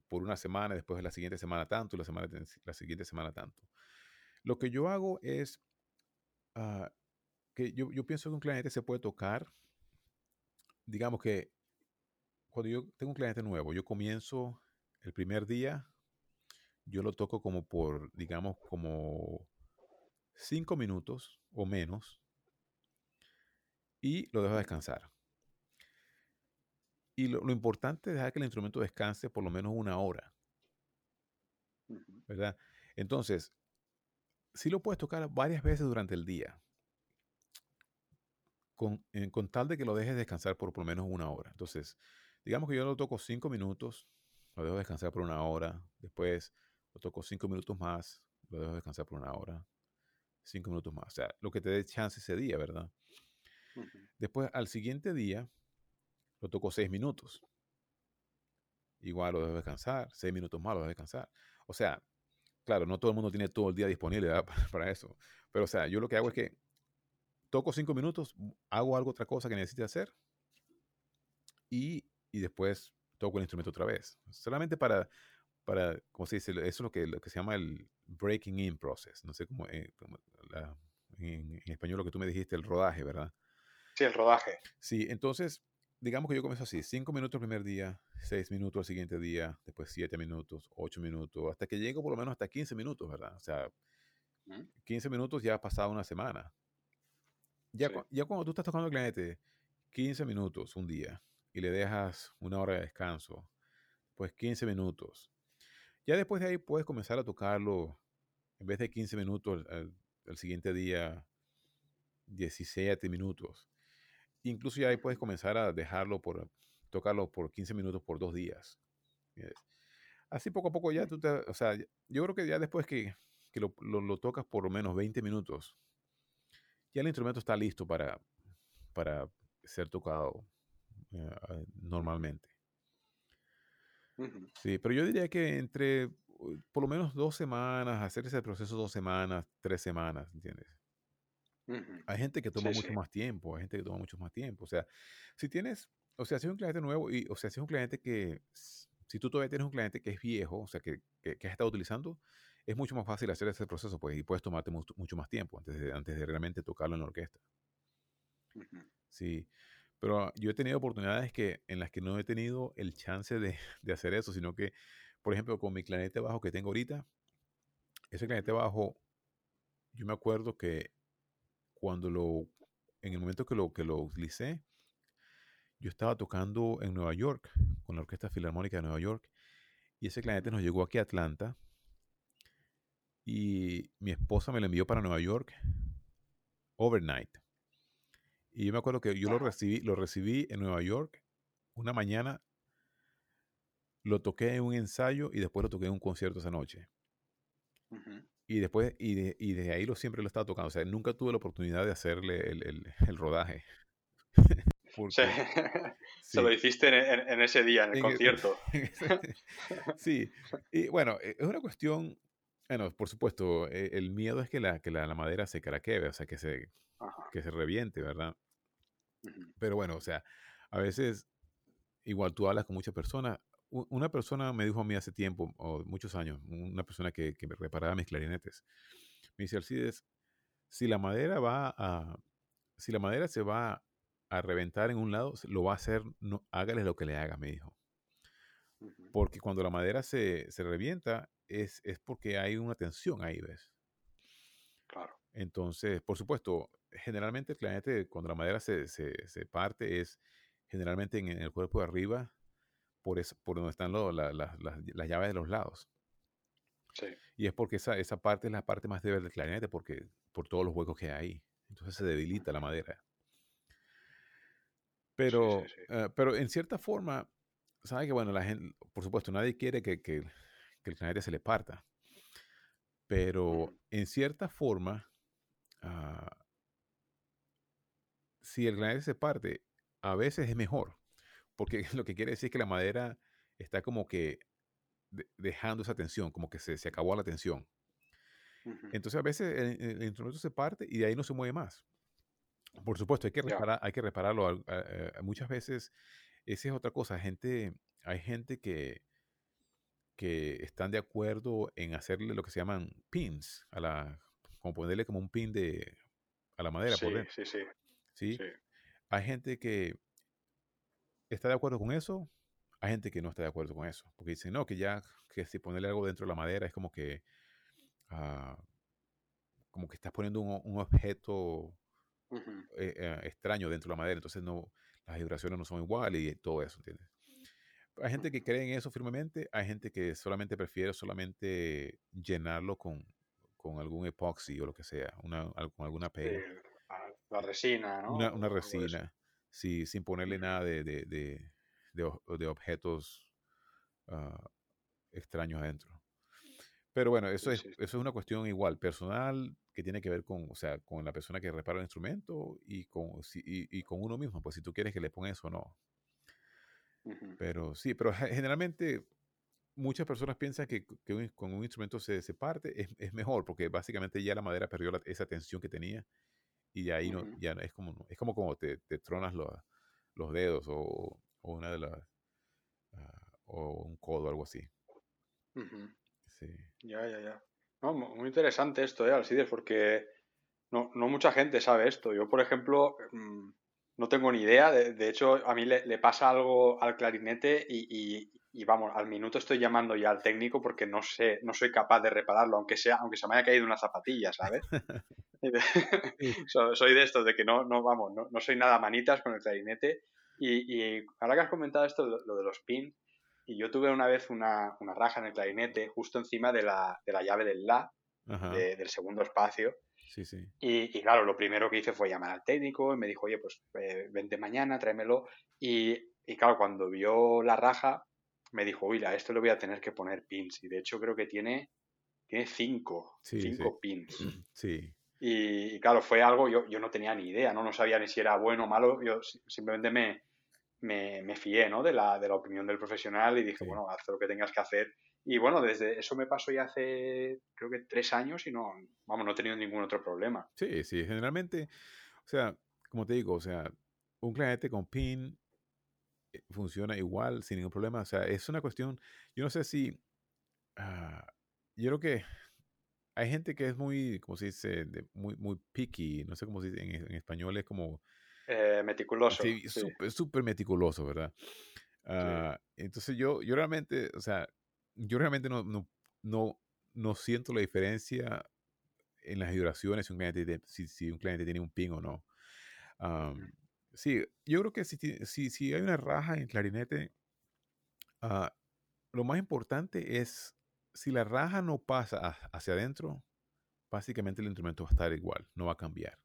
[SPEAKER 2] por una semana, después de la siguiente semana tanto, y la, semana, la siguiente semana tanto. Lo que yo hago es ah, que yo, yo, pienso que un clarinete se puede tocar, digamos que cuando yo tengo un cliente nuevo, yo comienzo el primer día, yo lo toco como por, digamos, como cinco minutos o menos y lo dejo descansar. Y lo, importante es dejar que el instrumento descanse por lo menos una hora. ¿Verdad? Entonces, si lo puedes tocar varias veces durante el día, con, con, tal de que lo dejes descansar por por lo menos una hora. Entonces, digamos que yo lo toco cinco minutos, lo dejo descansar por una hora, después lo toco cinco minutos más, lo dejo descansar por una hora, cinco minutos más. O sea, lo que te dé chance ese día, ¿verdad? Después, al siguiente día, lo toco seis minutos. Igual lo dejo descansar, seis minutos más lo dejo descansar. O sea, claro, no todo el mundo tiene todo el día disponible para, para, eso. Pero, o sea, yo lo que hago es que toco cinco minutos, hago algo, otra cosa que necesite hacer y, y después toco el instrumento otra vez. Solamente para, para ¿cómo se dice? Eso es lo que, lo que se llama el breaking in process. No sé cómo, eh, en, en, español lo que tú me dijiste, el rodaje, ¿verdad?
[SPEAKER 1] Sí, el rodaje.
[SPEAKER 2] Sí, entonces, digamos que yo comienzo así, cinco minutos el primer día, seis minutos el siguiente día, después siete minutos, ocho minutos, hasta que llego por lo menos hasta 15 minutos, ¿verdad? O sea, 15 minutos ya ha pasado una semana. Ya, ya cuando tú estás tocando al cliente 15 minutos un día y le dejas una hora de descanso, pues 15 minutos. Ya después de ahí puedes comenzar a tocarlo, en vez de 15 minutos el siguiente día, 17 minutos. Incluso ya ahí puedes comenzar a dejarlo por, tocarlo por 15 minutos por dos días. Así poco a poco ya tú te, o sea, yo creo que ya después que, que lo, lo, tocas por lo menos 20 minutos, ya el instrumento está listo para, para ser tocado eh, normalmente. Sí, pero yo diría que entre por lo menos dos semanas, hacer ese proceso dos semanas, tres semanas, ¿entiendes? Hay gente que toma mucho más tiempo, hay gente que toma mucho más tiempo. O sea, si tienes, o sea, si es un cliente nuevo y, o sea, si es un cliente que, si tú todavía tienes un cliente que es viejo, o sea, que, que, has estado utilizando, es mucho más fácil hacer ese proceso, pues, y puedes tomarte mucho, más tiempo antes de, antes de realmente tocarlo en la orquesta. Sí, pero yo he tenido oportunidades que, en las que no he tenido el chance de, de hacer eso, sino que, por ejemplo, con mi clarinete bajo que tengo ahorita, ese clarinete bajo, yo me acuerdo que cuando lo, en el momento que lo, que lo utilicé, yo estaba tocando en Nueva York con la Orquesta Filarmónica de Nueva York y ese cliente nos llegó aquí a Atlanta y mi esposa me lo envió para Nueva York overnight. Y yo me acuerdo que yo lo recibí, lo recibí en Nueva York una mañana, lo toqué en un ensayo y después lo toqué en un concierto esa noche. Y después, y de, y de ahí lo siempre lo estaba tocando. O sea, nunca tuve la oportunidad de hacerle el, el, el rodaje.
[SPEAKER 1] Se lo hiciste en, en, ese día, en el concierto.
[SPEAKER 2] sí, y bueno, e, es una cuestión, bueno, por supuesto, e, el miedo es que la, que la, madera se craquee, o sea, que se, que se reviente, ¿verdad? Pero bueno, o sea, a veces, igual tú hablas con muchas personas, una persona me dijo a mí hace tiempo, o muchos años, una persona que, que me reparaba mis clarinetes, me dice, Alcides, si la madera va a, si la madera se va a reventar en un lado, lo va a hacer, no, hágale lo que le haga, me dijo. Porque cuando la madera se, se revienta, es, es, porque hay una tensión ahí, ¿ves?
[SPEAKER 1] Claro.
[SPEAKER 2] Entonces, por supuesto, generalmente el clarinete, cuando la madera se, se, se parte, es generalmente en, el cuerpo de arriba, por, eso, por donde están las llaves de los lados.
[SPEAKER 1] Sí.
[SPEAKER 2] Y es porque esa, esa parte es la parte más débil del clarinete, porque, por todos los huecos que hay ahí. Entonces se debilita la madera. Pero, eh, pero en cierta forma, sabe que bueno, la gente, por supuesto, nadie quiere que, que, que el clarinete se le parta. Pero en cierta forma, uh, si el clarinete se parte, a veces es mejor porque lo que quiere decir es que la madera está como que dejando esa tensión, como que se, se acabó la tensión. Entonces a veces el, instrumento se parte y de ahí no se mueve más. Por supuesto, hay que, reparar, hay que repararlo. muchas veces, esa es otra cosa. Gente, hay gente que, que están de acuerdo en hacerle lo que se llaman pins, a la, como ponerle como un pin de, a la madera.
[SPEAKER 1] Sí, sí, sí,
[SPEAKER 2] sí. Hay gente que, está de acuerdo con eso hay gente que no está de acuerdo con eso, porque dicen, no, que ya, que si ponerle algo dentro de la madera es como que, ah, como que estás poniendo un, objeto eh, eh, extraño dentro de la madera, entonces no, las vibraciones no son iguales y todo eso, ¿entiendes? Hay gente que cree en eso firmemente, hay gente que solamente prefiere solamente llenarlo con, con algún epoxi o lo que sea, una, con alguna pega.
[SPEAKER 1] la resina, ¿no?
[SPEAKER 2] Una, resina, sí, sin ponerle nada de, de, de, objetos uh, extraños adentro. Pero bueno, eso, es, eso es una cuestión igual, personal, que tiene que ver con, o sea, con la persona que repara el instrumento y con, y, y con uno mismo, pues si tú quieres que le ponga eso o no. Pero sí, pero generalmente muchas personas piensan que, que con un instrumento se, se parte es, es, mejor porque básicamente ya la madera perdió esa tensión que tenía y de ahí no, ya es como, es como como te, te tronas los, los dedos o, o, una de las, uh, o un codo o algo así.
[SPEAKER 1] Sí. Ya, ya, ya. No, muy interesante esto, ¿eh, Alcides? Porque no, no mucha gente sabe esto. Yo, por ejemplo, mm, no tengo ni idea. De, hecho, a mí le, pasa algo al clarinete y, y, vamos, al minuto estoy llamando ya al técnico porque no sé, no soy capaz de repararlo, aunque sea, aunque se me haya caído una zapatilla, ¿sabes? soy de estos, de que no, no vamos, no, soy nada manitas con el clarinete. Y, ahora que has comentado esto, lo, de los pins, y yo tuve una vez una, una, raja en el clarinete justo encima de la, de la llave del La, del segundo espacio.
[SPEAKER 2] Sí, sí.
[SPEAKER 1] Y, claro, lo primero que hice fue llamar al técnico y me dijo, oye, pues eh, vente mañana, tráemelo. Y, y, claro, cuando vio la raja, me dijo, oye, a esto le voy a tener que poner pins. Y de hecho creo que tiene, tiene cinco, cinco pins.
[SPEAKER 2] Sí.
[SPEAKER 1] Y, claro, fue algo, yo, yo no tenía ni idea, ¿no? No sabía ni si era bueno o malo, yo simplemente me, me, me fié, ¿no? De la, de la opinión del profesional y dije, bueno, haz lo que tengas que hacer y bueno, desde eso me pasó ya hace creo que tres años y no, vamos, no he tenido ningún otro problema.
[SPEAKER 2] Sí, sí, generalmente, o sea, como te digo, o sea, un cliente con PIN funciona igual, sin ningún problema. O sea, es una cuestión, yo no sé si, ah, yo creo que hay gente que es muy, como se dice, muy, muy picky, no sé cómo se dice en, español, es como...
[SPEAKER 1] Eh, meticuloso.
[SPEAKER 2] Sí, súper meticuloso, ¿verdad? Ah, entonces yo, yo realmente, o sea, yo realmente no, no, no, no siento la diferencia en las vibraciones si un cliente, si, si un cliente tiene un ping o no. Sí, yo creo que si, si, si, hay una raja en clarinete, ah, lo más importante es si la raja no pasa hacia adentro, básicamente el instrumento va a estar igual, no va a cambiar.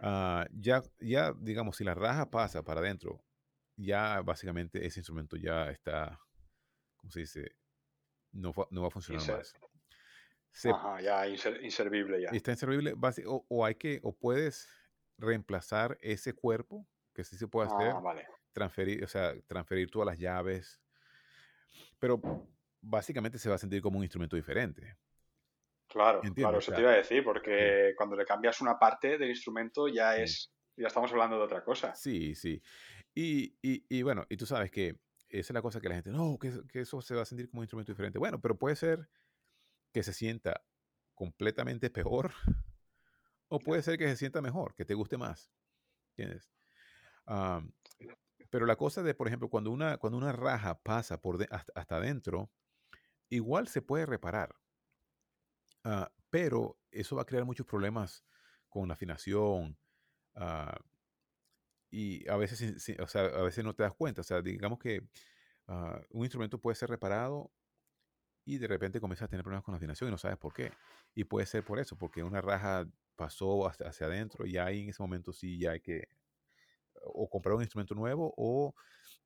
[SPEAKER 2] Ah, ya, ya, digamos, si la raja pasa para adentro, ya básicamente ese instrumento ya está ¿cómo se dice? No, no va a funcionar más.
[SPEAKER 1] Ajá, ya inservible ya.
[SPEAKER 2] Está inservible, o, o, hay que, o puedes reemplazar ese cuerpo, que sí se puede hacer,
[SPEAKER 1] ah, vale.
[SPEAKER 2] transferir, o sea, transferir todas las llaves, pero básicamente se va a sentir como un instrumento diferente.
[SPEAKER 1] Claro, claro, eso te iba a decir, porque cuando le cambias una parte del instrumento ya es, ya estamos hablando de otra cosa.
[SPEAKER 2] Sí, sí. Y, y, y bueno, y tú sabes que esa es la cosa que la gente, no, que, que, eso se va a sentir como un instrumento diferente. Bueno, pero puede ser que se sienta completamente peor o puede ser que se sienta mejor, que te guste más. ¿Entiendes? pero la cosa de, por ejemplo, cuando una, cuando una raja pasa por hasta, adentro, igual se puede reparar. Ah, pero eso va a crear muchos problemas con la afinación, uh, y a veces, o sea, a veces no te das cuenta. O sea, digamos que ah, un instrumento puede ser reparado y de repente comienzas a tener problemas con la afinación y no sabes por qué. Y puede ser por eso, porque una raja pasó hacia, hacia adentro y ahí en ese momento sí ya hay que o comprar un instrumento nuevo o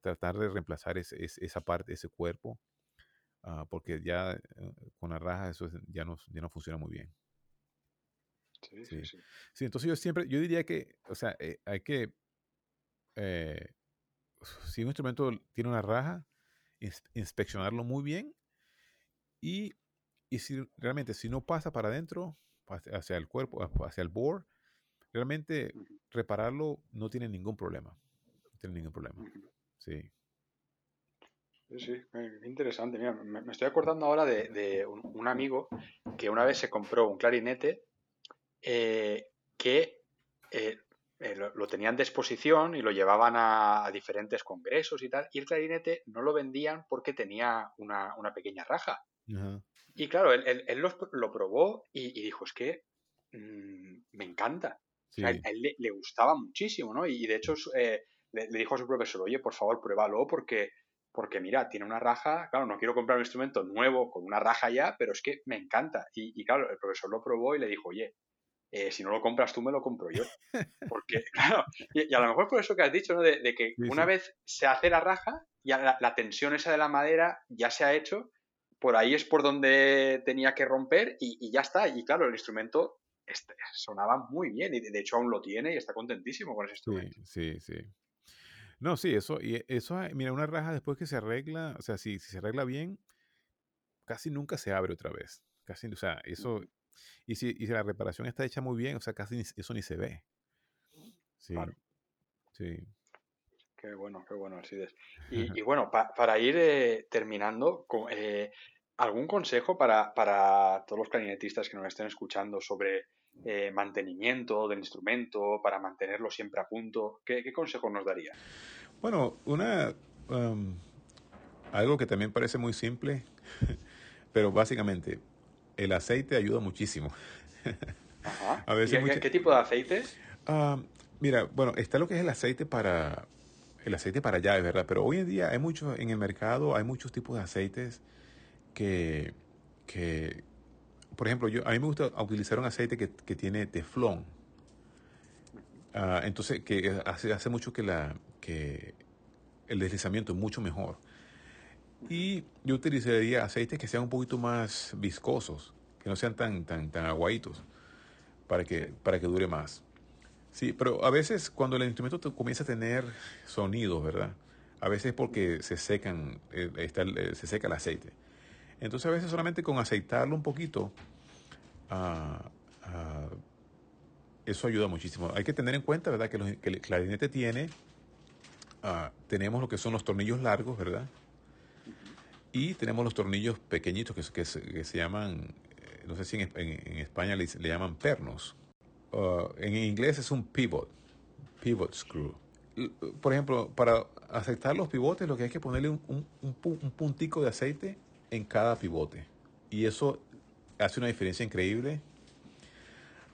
[SPEAKER 2] tratar de reemplazar esa parte, ese cuerpo, ah, porque ya eh, con la raja eso ya no, ya no funciona muy bien.
[SPEAKER 1] Sí, sí, sí.
[SPEAKER 2] sí, entonces yo siempre, yo diría que, o sea, eh, hay que eh, si un instrumento tiene una raja, inspeccionarlo muy bien y, y, si realmente si no pasa para adentro, hacia el cuerpo, hacia el board, realmente repararlo no tiene ningún problema. No tiene ningún problema. Sí.
[SPEAKER 1] Sí, sí, interesante. Mira, me, estoy acordando ahora de, un, amigo que una vez se compró un clarinete eh, que eh, eh, lo, tenían de exposición y lo llevaban a, diferentes congresos y tal, y el clarinete no lo vendían porque tenía una, pequeña raja. Y claro, él, lo, probó y, dijo, es que mm, me encanta. a él le, gustaba muchísimo, ¿no? Y, de hecho eh, le, dijo a su profesor, oye, por favor, pruébalo porque, porque mira, tiene una raja, claro, no quiero comprar un instrumento nuevo con una raja ya, pero es que me encanta. Y, y claro, el profesor lo probó y le dijo, oye, eh, si no lo compras tú, me lo compro yo. Porque, claro, y, a lo mejor por eso que has dicho, ¿no? De, que una vez se hace la raja, ya la, tensión esa de la madera ya se ha hecho, por ahí es por donde tenía que romper y, ya está. Y claro, el instrumento este, sonaba muy bien y de hecho aún lo tiene y está contentísimo con ese instrumento.
[SPEAKER 2] Sí, sí, sí. No, sí, eso, y eso, mira, una raja después que se arregla, o sea, si, si se arregla bien, casi nunca se abre otra vez. Casi, o sea, eso, y si, y si la reparación está hecha muy bien, o sea, casi eso ni se ve. Sí. Sí.
[SPEAKER 1] Qué bueno, qué bueno, así Y, y bueno, para ir eh, terminando, eh, ¿algún consejo para, para, todos los clarinetistas que nos estén escuchando sobre eh, mantenimiento del instrumento, para mantenerlo siempre a punto? ¿Qué, qué consejo nos daría?
[SPEAKER 2] Bueno, una algo que también parece muy simple, pero básicamente el aceite ayuda muchísimo.
[SPEAKER 1] Ajá. ¿Qué, tipo de aceite?
[SPEAKER 2] Ah, mira, bueno, está lo que es el aceite para el aceite para llaves, ¿verdad? Pero hoy en día hay muchos en el mercado, hay muchos tipos de aceites que, que por ejemplo, yo a mí me gusta utilizar un aceite que, tiene teflón. Ah, entonces, que hace, hace mucho que la que el deslizamiento es mucho mejor. Y yo utilizaría aceites que sean un poquito más viscosos, que no sean tan, tan, tan aguaditos, para que, para que dure más. Sí, pero a veces cuando el instrumento comienza a tener sonido, ¿verdad? A veces es porque se secan, eh, eh, se seca el aceite. Entonces a veces solamente con aceitarlo un poquito, ah, ah, eso ayuda muchísimo. Hay que tener en cuenta, ¿verdad? Que, el clarinete tiene, ah, tenemos lo que son los tornillos largos, ¿verdad? Y tenemos los tornillos pequeñitos que, que, se, llaman, eh, no sé si en, España le, llaman pernos. Uh, en inglés es un pivot, pivot screw. Por ejemplo, para aceptar los pivotes lo que hay que ponerle un, un, puntico de aceite en cada pivote. Y eso hace una diferencia increíble.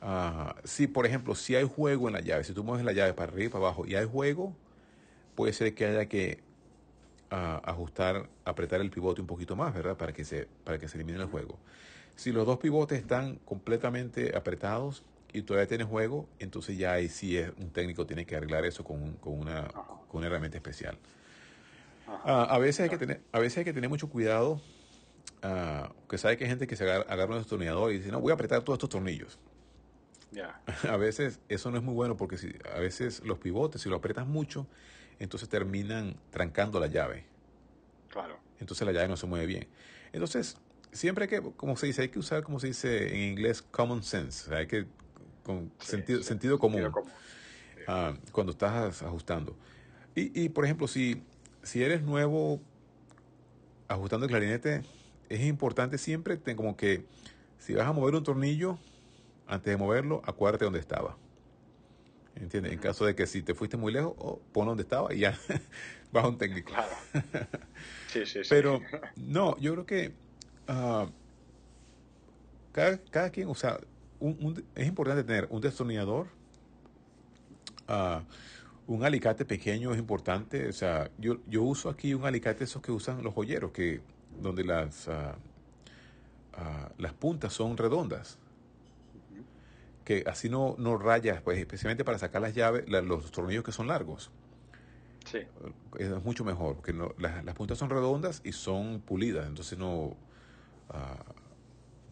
[SPEAKER 2] Uh, si, por ejemplo, si hay juego en la llave, si tú mueves la llave para arriba y para abajo y hay juego, puede ser que haya que ajustar, apretar el pivote un poquito más, ¿verdad? Para que se, para que se elimine el juego. Si los dos pivotes están completamente apretados y todavía tiene juego, entonces ya ahí sí es, un técnico tiene que arreglar eso con, con, una, con una herramienta especial. Ah, a, veces hay que tener, a veces hay que tener mucho cuidado, uh, que sabe que hay gente que se agarra, un destornillador y dice, no, voy a apretar todos estos tornillos. A veces eso no es muy bueno porque si, a veces los pivotes, si lo apretas mucho, entonces terminan trancando la llave.
[SPEAKER 1] Claro.
[SPEAKER 2] Entonces la llave no se mueve bien. Entonces, siempre hay que, como se dice, hay que usar, como se dice en inglés, common sense. hay que, con sentido, sentido, común. Ah, cuando estás ajustando. Y, y, por ejemplo, si, si eres nuevo ajustando el clarinete, es importante siempre, como que si vas a mover un tornillo, antes de moverlo, acuérdate dónde estaba. ¿Entiendes? En caso de que si te fuiste muy lejos, oh, pon donde estaba y ya vas a un técnico.
[SPEAKER 1] Claro. Sí, sí, sí.
[SPEAKER 2] Pero no, yo creo que ah, cada, quien, o sea, es importante tener un destornillador, uh, un alicate pequeño es importante. O sea, yo, yo uso aquí un alicate esos que usan los joyeros, que donde las, ah, las puntas son redondas que así no, no rayas, pues especialmente para sacar las llaves, los tornillos que son largos.
[SPEAKER 1] Sí.
[SPEAKER 2] Es mucho mejor, porque no, las, puntas son redondas y son pulidas, entonces no, ah,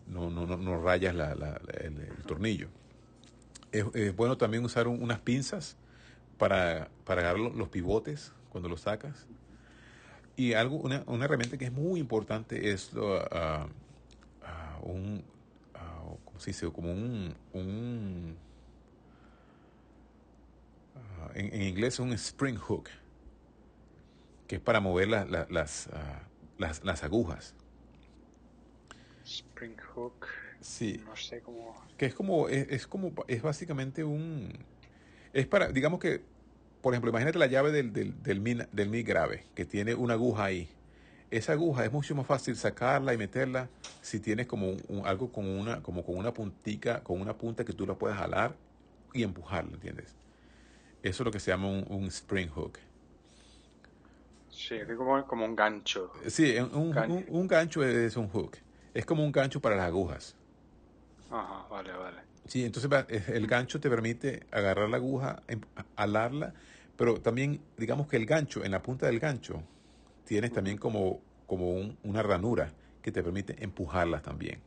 [SPEAKER 2] no, no, no, rayas el, tornillo. Es, bueno también usar unas pinzas para, para agarrar los pivotes cuando los sacas. Y algo, una, una herramienta que es muy importante es uh, un, se dice? Como un... un ah, en, inglés un spring hook, que es para mover la, las, uh, las, las, agujas.
[SPEAKER 1] Spring hook.
[SPEAKER 2] Sí.
[SPEAKER 1] No sé cómo...
[SPEAKER 2] Que es como, es, es como, es básicamente un... Es para, digamos que, por ejemplo, imagínate la llave del, del, del, mi, del mi grave, que tiene una aguja ahí. Esa aguja es mucho más fácil sacarla y meterla si tienes como un, algo con una, como con una puntica, con una punta que tú la puedas jalar y empujarla, ¿entiendes? Eso es lo que se llama un, un spring hook.
[SPEAKER 1] Sí, es como, como un gancho.
[SPEAKER 2] Sí, un, un, gancho es un hook. Es como un gancho para las agujas.
[SPEAKER 1] Ajá, vale, vale.
[SPEAKER 2] Sí, entonces el gancho te permite agarrar la aguja, em, alarla, pero también digamos que el gancho, en la punta del gancho, tienes también como, como un, una ranura que te permite empujarlas también.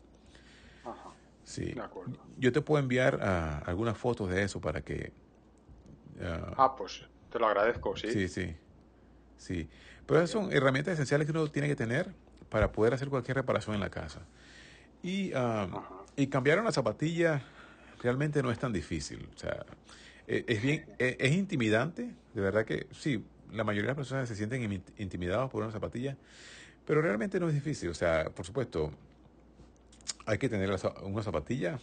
[SPEAKER 1] Ajá.
[SPEAKER 2] Sí.
[SPEAKER 1] De acuerdo.
[SPEAKER 2] Yo te puedo enviar uh, algunas fotos de eso para que...
[SPEAKER 1] Uh, ah, pues te lo agradezco, sí.
[SPEAKER 2] Sí, sí. Sí. Pero esas son herramientas esenciales que uno tiene que tener para poder hacer cualquier reparación en la casa. Y, uh, y cambiar una zapatilla realmente no es tan difícil. O sea, es, es bien, es, es, intimidante, de verdad que sí, la mayoría de las personas se sienten intimidados por una zapatilla, pero realmente no es difícil. O sea, por supuesto, hay que tener una zapatilla,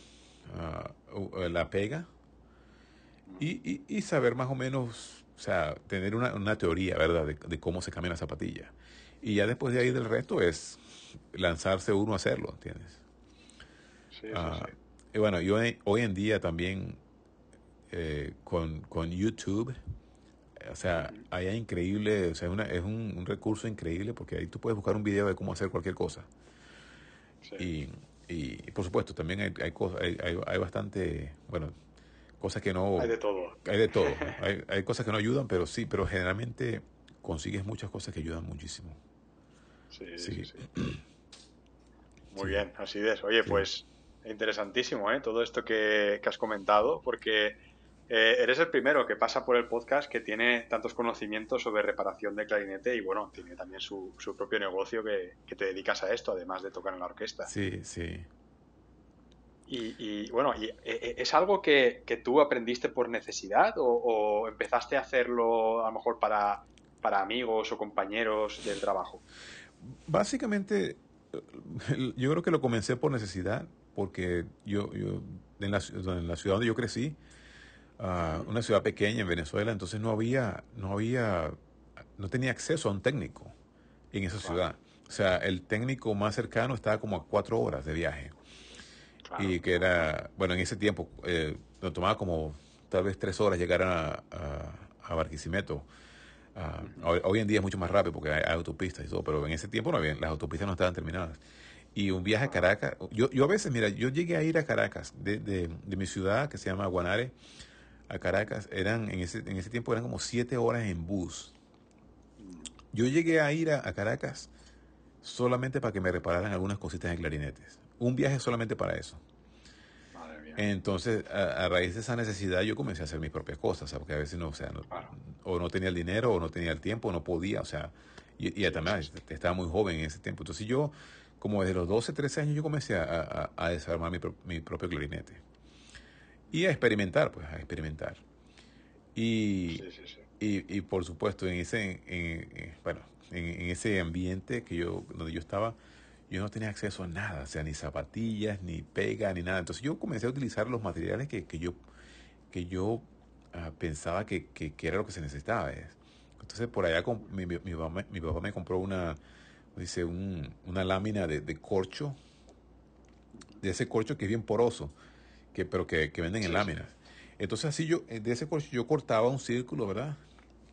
[SPEAKER 2] uh, la pega, y, y, y, saber más o menos, o sea, tener una, una teoría, ¿verdad?, de, de, cómo se cambia la zapatilla. Y ya después de ahí del resto es lanzarse uno a hacerlo, ¿entiendes?
[SPEAKER 1] Sí, uh, sí.
[SPEAKER 2] Y bueno, yo hoy en día también eh, con, con, YouTube, o sea, ahí hay increíble, o sea, una, es un, un, recurso increíble porque ahí tú puedes buscar un video de cómo hacer cualquier cosa. Sí. Y, y, por supuesto, también hay, hay cosas, hay, hay, hay, bastante, bueno, cosas que no...
[SPEAKER 1] Hay de todo.
[SPEAKER 2] Hay de todo. hay, hay cosas que no ayudan, pero sí, pero generalmente consigues muchas cosas que ayudan muchísimo.
[SPEAKER 1] Sí, sí, sí. sí. Muy bien, así es. Oye, pues interesantísimo, ¿eh? Todo esto que, que has comentado, porque eh, eres el primero que pasa por el podcast que tiene tantos conocimientos sobre reparación de clarinete y bueno, tiene también su, su propio negocio que, que, te dedicas a esto, además de tocar en la orquesta.
[SPEAKER 2] Sí, sí.
[SPEAKER 1] Y, y bueno, y, ¿es algo que, que, tú aprendiste por necesidad o, o, empezaste a hacerlo a lo mejor para, para amigos o compañeros del trabajo?
[SPEAKER 2] Básicamente, yo creo que lo comencé por necesidad, porque yo, yo en, la, en la ciudad donde yo crecí, uh, una ciudad pequeña en Venezuela, entonces no había, no había, no tenía acceso a un técnico en esa ciudad. O sea, el técnico más cercano estaba como a cuatro horas de viaje. Claro. Y que era, bueno, en ese tiempo eh, nos tomaba como tal vez tres horas llegar a, a, a Barquisimeto. Uh, hoy, en día es mucho más rápido porque hay, autopistas y todo, pero en ese tiempo no había, las autopistas no estaban terminadas. Y un viaje a Caracas, yo, yo a veces, mira, yo llegué a ir a Caracas, de, de, mi ciudad que se llama Guanare, a Caracas, eran en ese, en ese tiempo eran como siete horas en bus. Yo llegué a ir a, a Caracas solamente para que me repararan algunas cositas de clarinetes. Un viaje solamente para eso. Entonces, a, a, raíz de esa necesidad, yo comencé a hacer mis propias cosas, porque a veces no, o sea, no, o no tenía el dinero, o no tenía el tiempo, o no podía, o sea, y, y además estaba muy joven en ese tiempo. Entonces yo, como desde los 12, 13 años, yo comencé a, a, a desarmar mi, mi, propio clarinete. Y a experimentar, pues, a experimentar. Y,
[SPEAKER 1] sí, sí, sí.
[SPEAKER 2] y, y por supuesto, en ese, en, en, bueno, en, en, ese ambiente que yo, donde yo estaba, yo no tenía acceso a nada, o sea, ni zapatillas, ni pega, ni nada. Entonces yo comencé a utilizar los materiales que, que yo, que yo uh, pensaba que, que, que, era lo que se necesitaba. ¿ves? Entonces por allá con, mi, mi, mi, papá, mi, papá, me compró una, dice, un, una lámina de, de, corcho, de ese corcho que es bien poroso, que, pero que, que venden en láminas. Entonces así yo, de ese corcho yo cortaba un círculo, ¿verdad?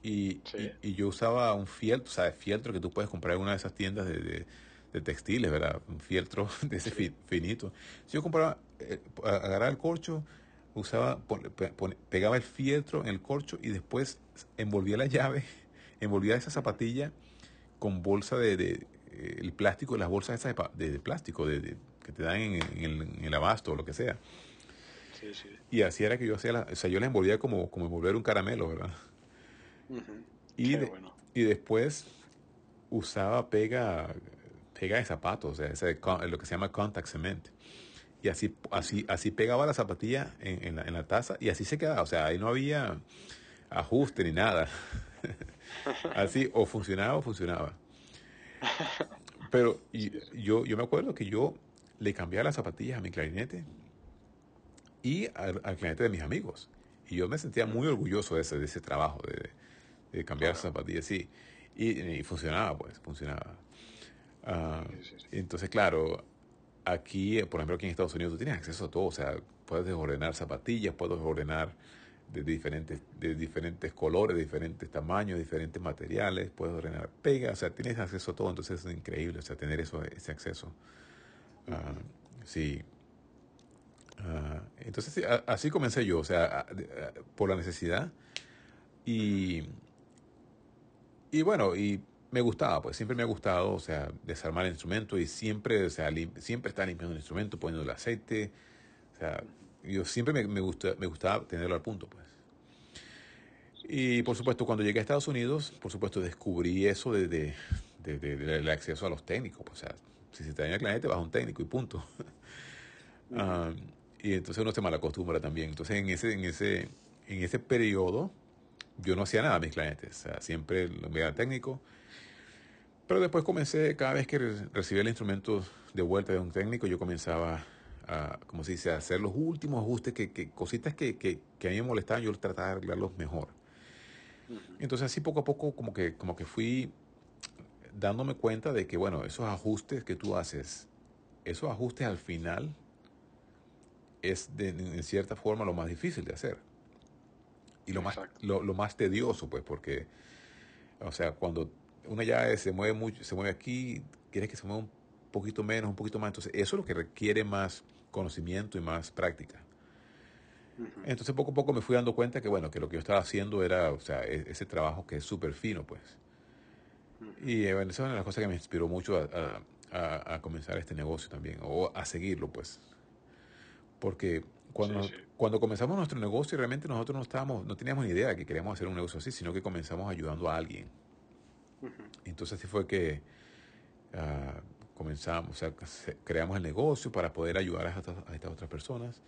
[SPEAKER 2] Y, sí. y, y, yo usaba un fieltro, o sea, fieltro que tú puedes comprar en una de esas tiendas de, de de textiles, ¿verdad? Un fieltro de ese finito. Si yo compraba, eh, agarraba el corcho, usaba, pon, pon, pegaba el fieltro en el corcho y después envolvía la llave, envolvía esa zapatilla con bolsa de, de eh, el plástico, las bolsas esas de, de plástico de, que te dan en, en, el, en, el, abasto o lo que sea.
[SPEAKER 1] Sí, sí.
[SPEAKER 2] Y así era que yo hacía, la, o sea, yo la envolvía como, como envolver un caramelo, ¿verdad?
[SPEAKER 1] Uh -huh.
[SPEAKER 2] y, bueno. y después usaba pega pega de zapatos, o sea, ese, lo que se llama contact cement. Y así, así, así pegaba la zapatilla en, en, la, en, la, taza y así se quedaba. O sea, ahí no había ajuste ni nada. así, o funcionaba o funcionaba. Pero y, yo, yo me acuerdo que yo le cambiaba las zapatillas a mi clarinete y al, al clarinete de mis amigos. Y yo me sentía muy orgulloso de ese, de ese trabajo, de, cambiar zapatillas, sí. Y, funcionaba, pues, funcionaba. Ah, entonces, claro, aquí, por ejemplo, aquí en Estados Unidos, tú tienes acceso a todo, o sea, puedes ordenar zapatillas, puedes ordenar de diferentes, de diferentes colores, de diferentes tamaños, diferentes materiales, puedes ordenar pegas, o sea, tienes acceso a todo, entonces es increíble, o sea, tener eso, ese acceso. Ah, sí. Ah, entonces, así comencé yo, o sea, por la necesidad. Y, y bueno, y me gustaba, pues siempre me ha gustado, o sea, desarmar el instrumento y siempre, o sea, siempre estar limpiando el instrumento, poniendo el aceite, o sea, yo siempre me, me, gusta, me gustaba tenerlo al punto, pues. Y por supuesto, cuando llegué a Estados Unidos, por supuesto, descubrí eso de, de, del acceso a los técnicos. Pues, o sea, si se te daña el cliente, vas a un técnico y punto. Ah, y entonces uno se malacostumbra también. Entonces, en ese, en ese, en ese periodo, yo no hacía nada a mis clientes. O sea, siempre lo enviaba al técnico. Pero después comencé, cada vez que recibía el instrumento de vuelta de un técnico, yo comenzaba a, como se dice, a hacer los últimos ajustes, que, que cositas que, que, que, a mí me molestaban, yo trataba de arreglarlos mejor. Entonces así poco a poco como que, como que fui dándome cuenta de que, bueno, esos ajustes que tú haces, esos ajustes al final es de, en cierta forma lo más difícil de hacer. Y lo más, lo, lo, más tedioso, pues, porque, o sea, cuando una llave se mueve mucho, se mueve aquí, quieres que se mueva un poquito menos, un poquito más. Entonces, eso es lo que requiere más conocimiento y más práctica. Entonces poco a poco me fui dando cuenta que bueno, que lo que yo estaba haciendo era, o sea, e, ese trabajo que es súper fino, pues. Y bueno, esa es una de las cosas que me inspiró mucho a, a, comenzar este negocio también, o a seguirlo, pues. Porque cuando, cuando comenzamos nuestro negocio, realmente nosotros no estábamos, no teníamos ni idea de que queríamos hacer un negocio así, sino que comenzamos ayudando a alguien. Entonces así fue que uh, comenzamos, o sea, creamos el negocio para poder ayudar a a estas otras personas.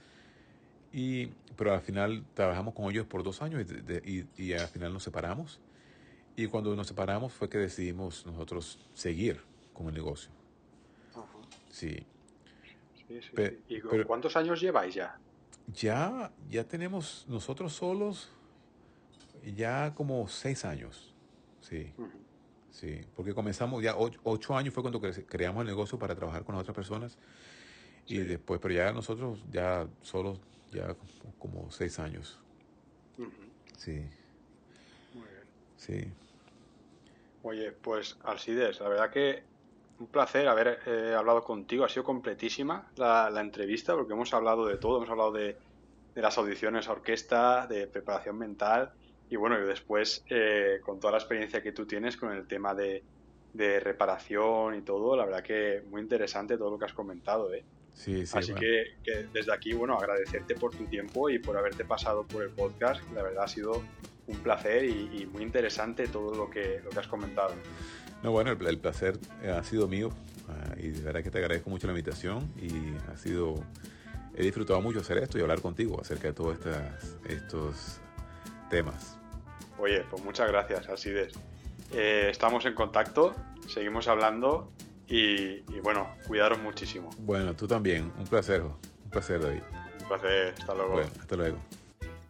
[SPEAKER 2] Y, pero al final trabajamos con ellos por dos años y, y, al final nos separamos. Y cuando nos separamos fue que decidimos nosotros seguir con el negocio. Sí.
[SPEAKER 1] sí, sí, ¿Y cuántos años lleváis ya?
[SPEAKER 2] Ya, ya tenemos nosotros solos ya como seis años. Sí. Sí, porque comenzamos ya ocho, años fue cuando creamos el negocio para trabajar con otras personas. Y después, pero ya nosotros ya solos ya como seis años. Sí.
[SPEAKER 1] Muy bien.
[SPEAKER 2] Sí.
[SPEAKER 1] Oye, pues Alcides, la verdad que un placer haber eh, hablado contigo. Ha sido completísima la, entrevista porque hemos hablado de todo. Hemos hablado de, las audiciones a orquesta, de preparación mental y bueno, y después eh, con toda la experiencia que tú tienes con el tema de, de reparación y todo, la verdad que muy interesante todo lo que has comentado. ¿eh? Así que, desde aquí, bueno, agradecerte por tu tiempo y por haberte pasado por el podcast. La verdad ha sido un placer y, muy interesante todo lo que, lo que has comentado.
[SPEAKER 2] No, bueno, el, placer ha sido mío ah, y de verdad que te agradezco mucho la invitación y ha sido, he disfrutado mucho hacer esto y hablar contigo acerca de todos estos temas.
[SPEAKER 1] Oye, pues muchas gracias, Alcides. Eh, estamos en contacto, seguimos hablando y, bueno, cuidaros muchísimo.
[SPEAKER 2] Bueno, tú también. Un placer. Un placer, David.
[SPEAKER 1] Un placer. Hasta luego.
[SPEAKER 2] hasta luego.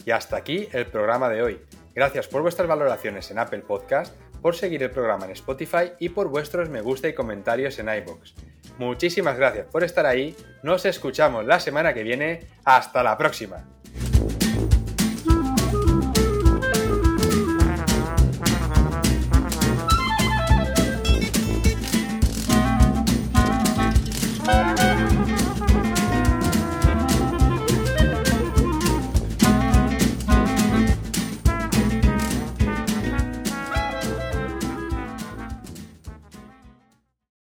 [SPEAKER 1] Y hasta aquí el programa de hoy. Gracias por vuestras valoraciones en Apple Podcast, por seguir el programa en Spotify y por vuestros me gusta y comentarios en iBox. Muchísimas gracias por estar ahí. Nos escuchamos la semana que viene. Hasta la próxima.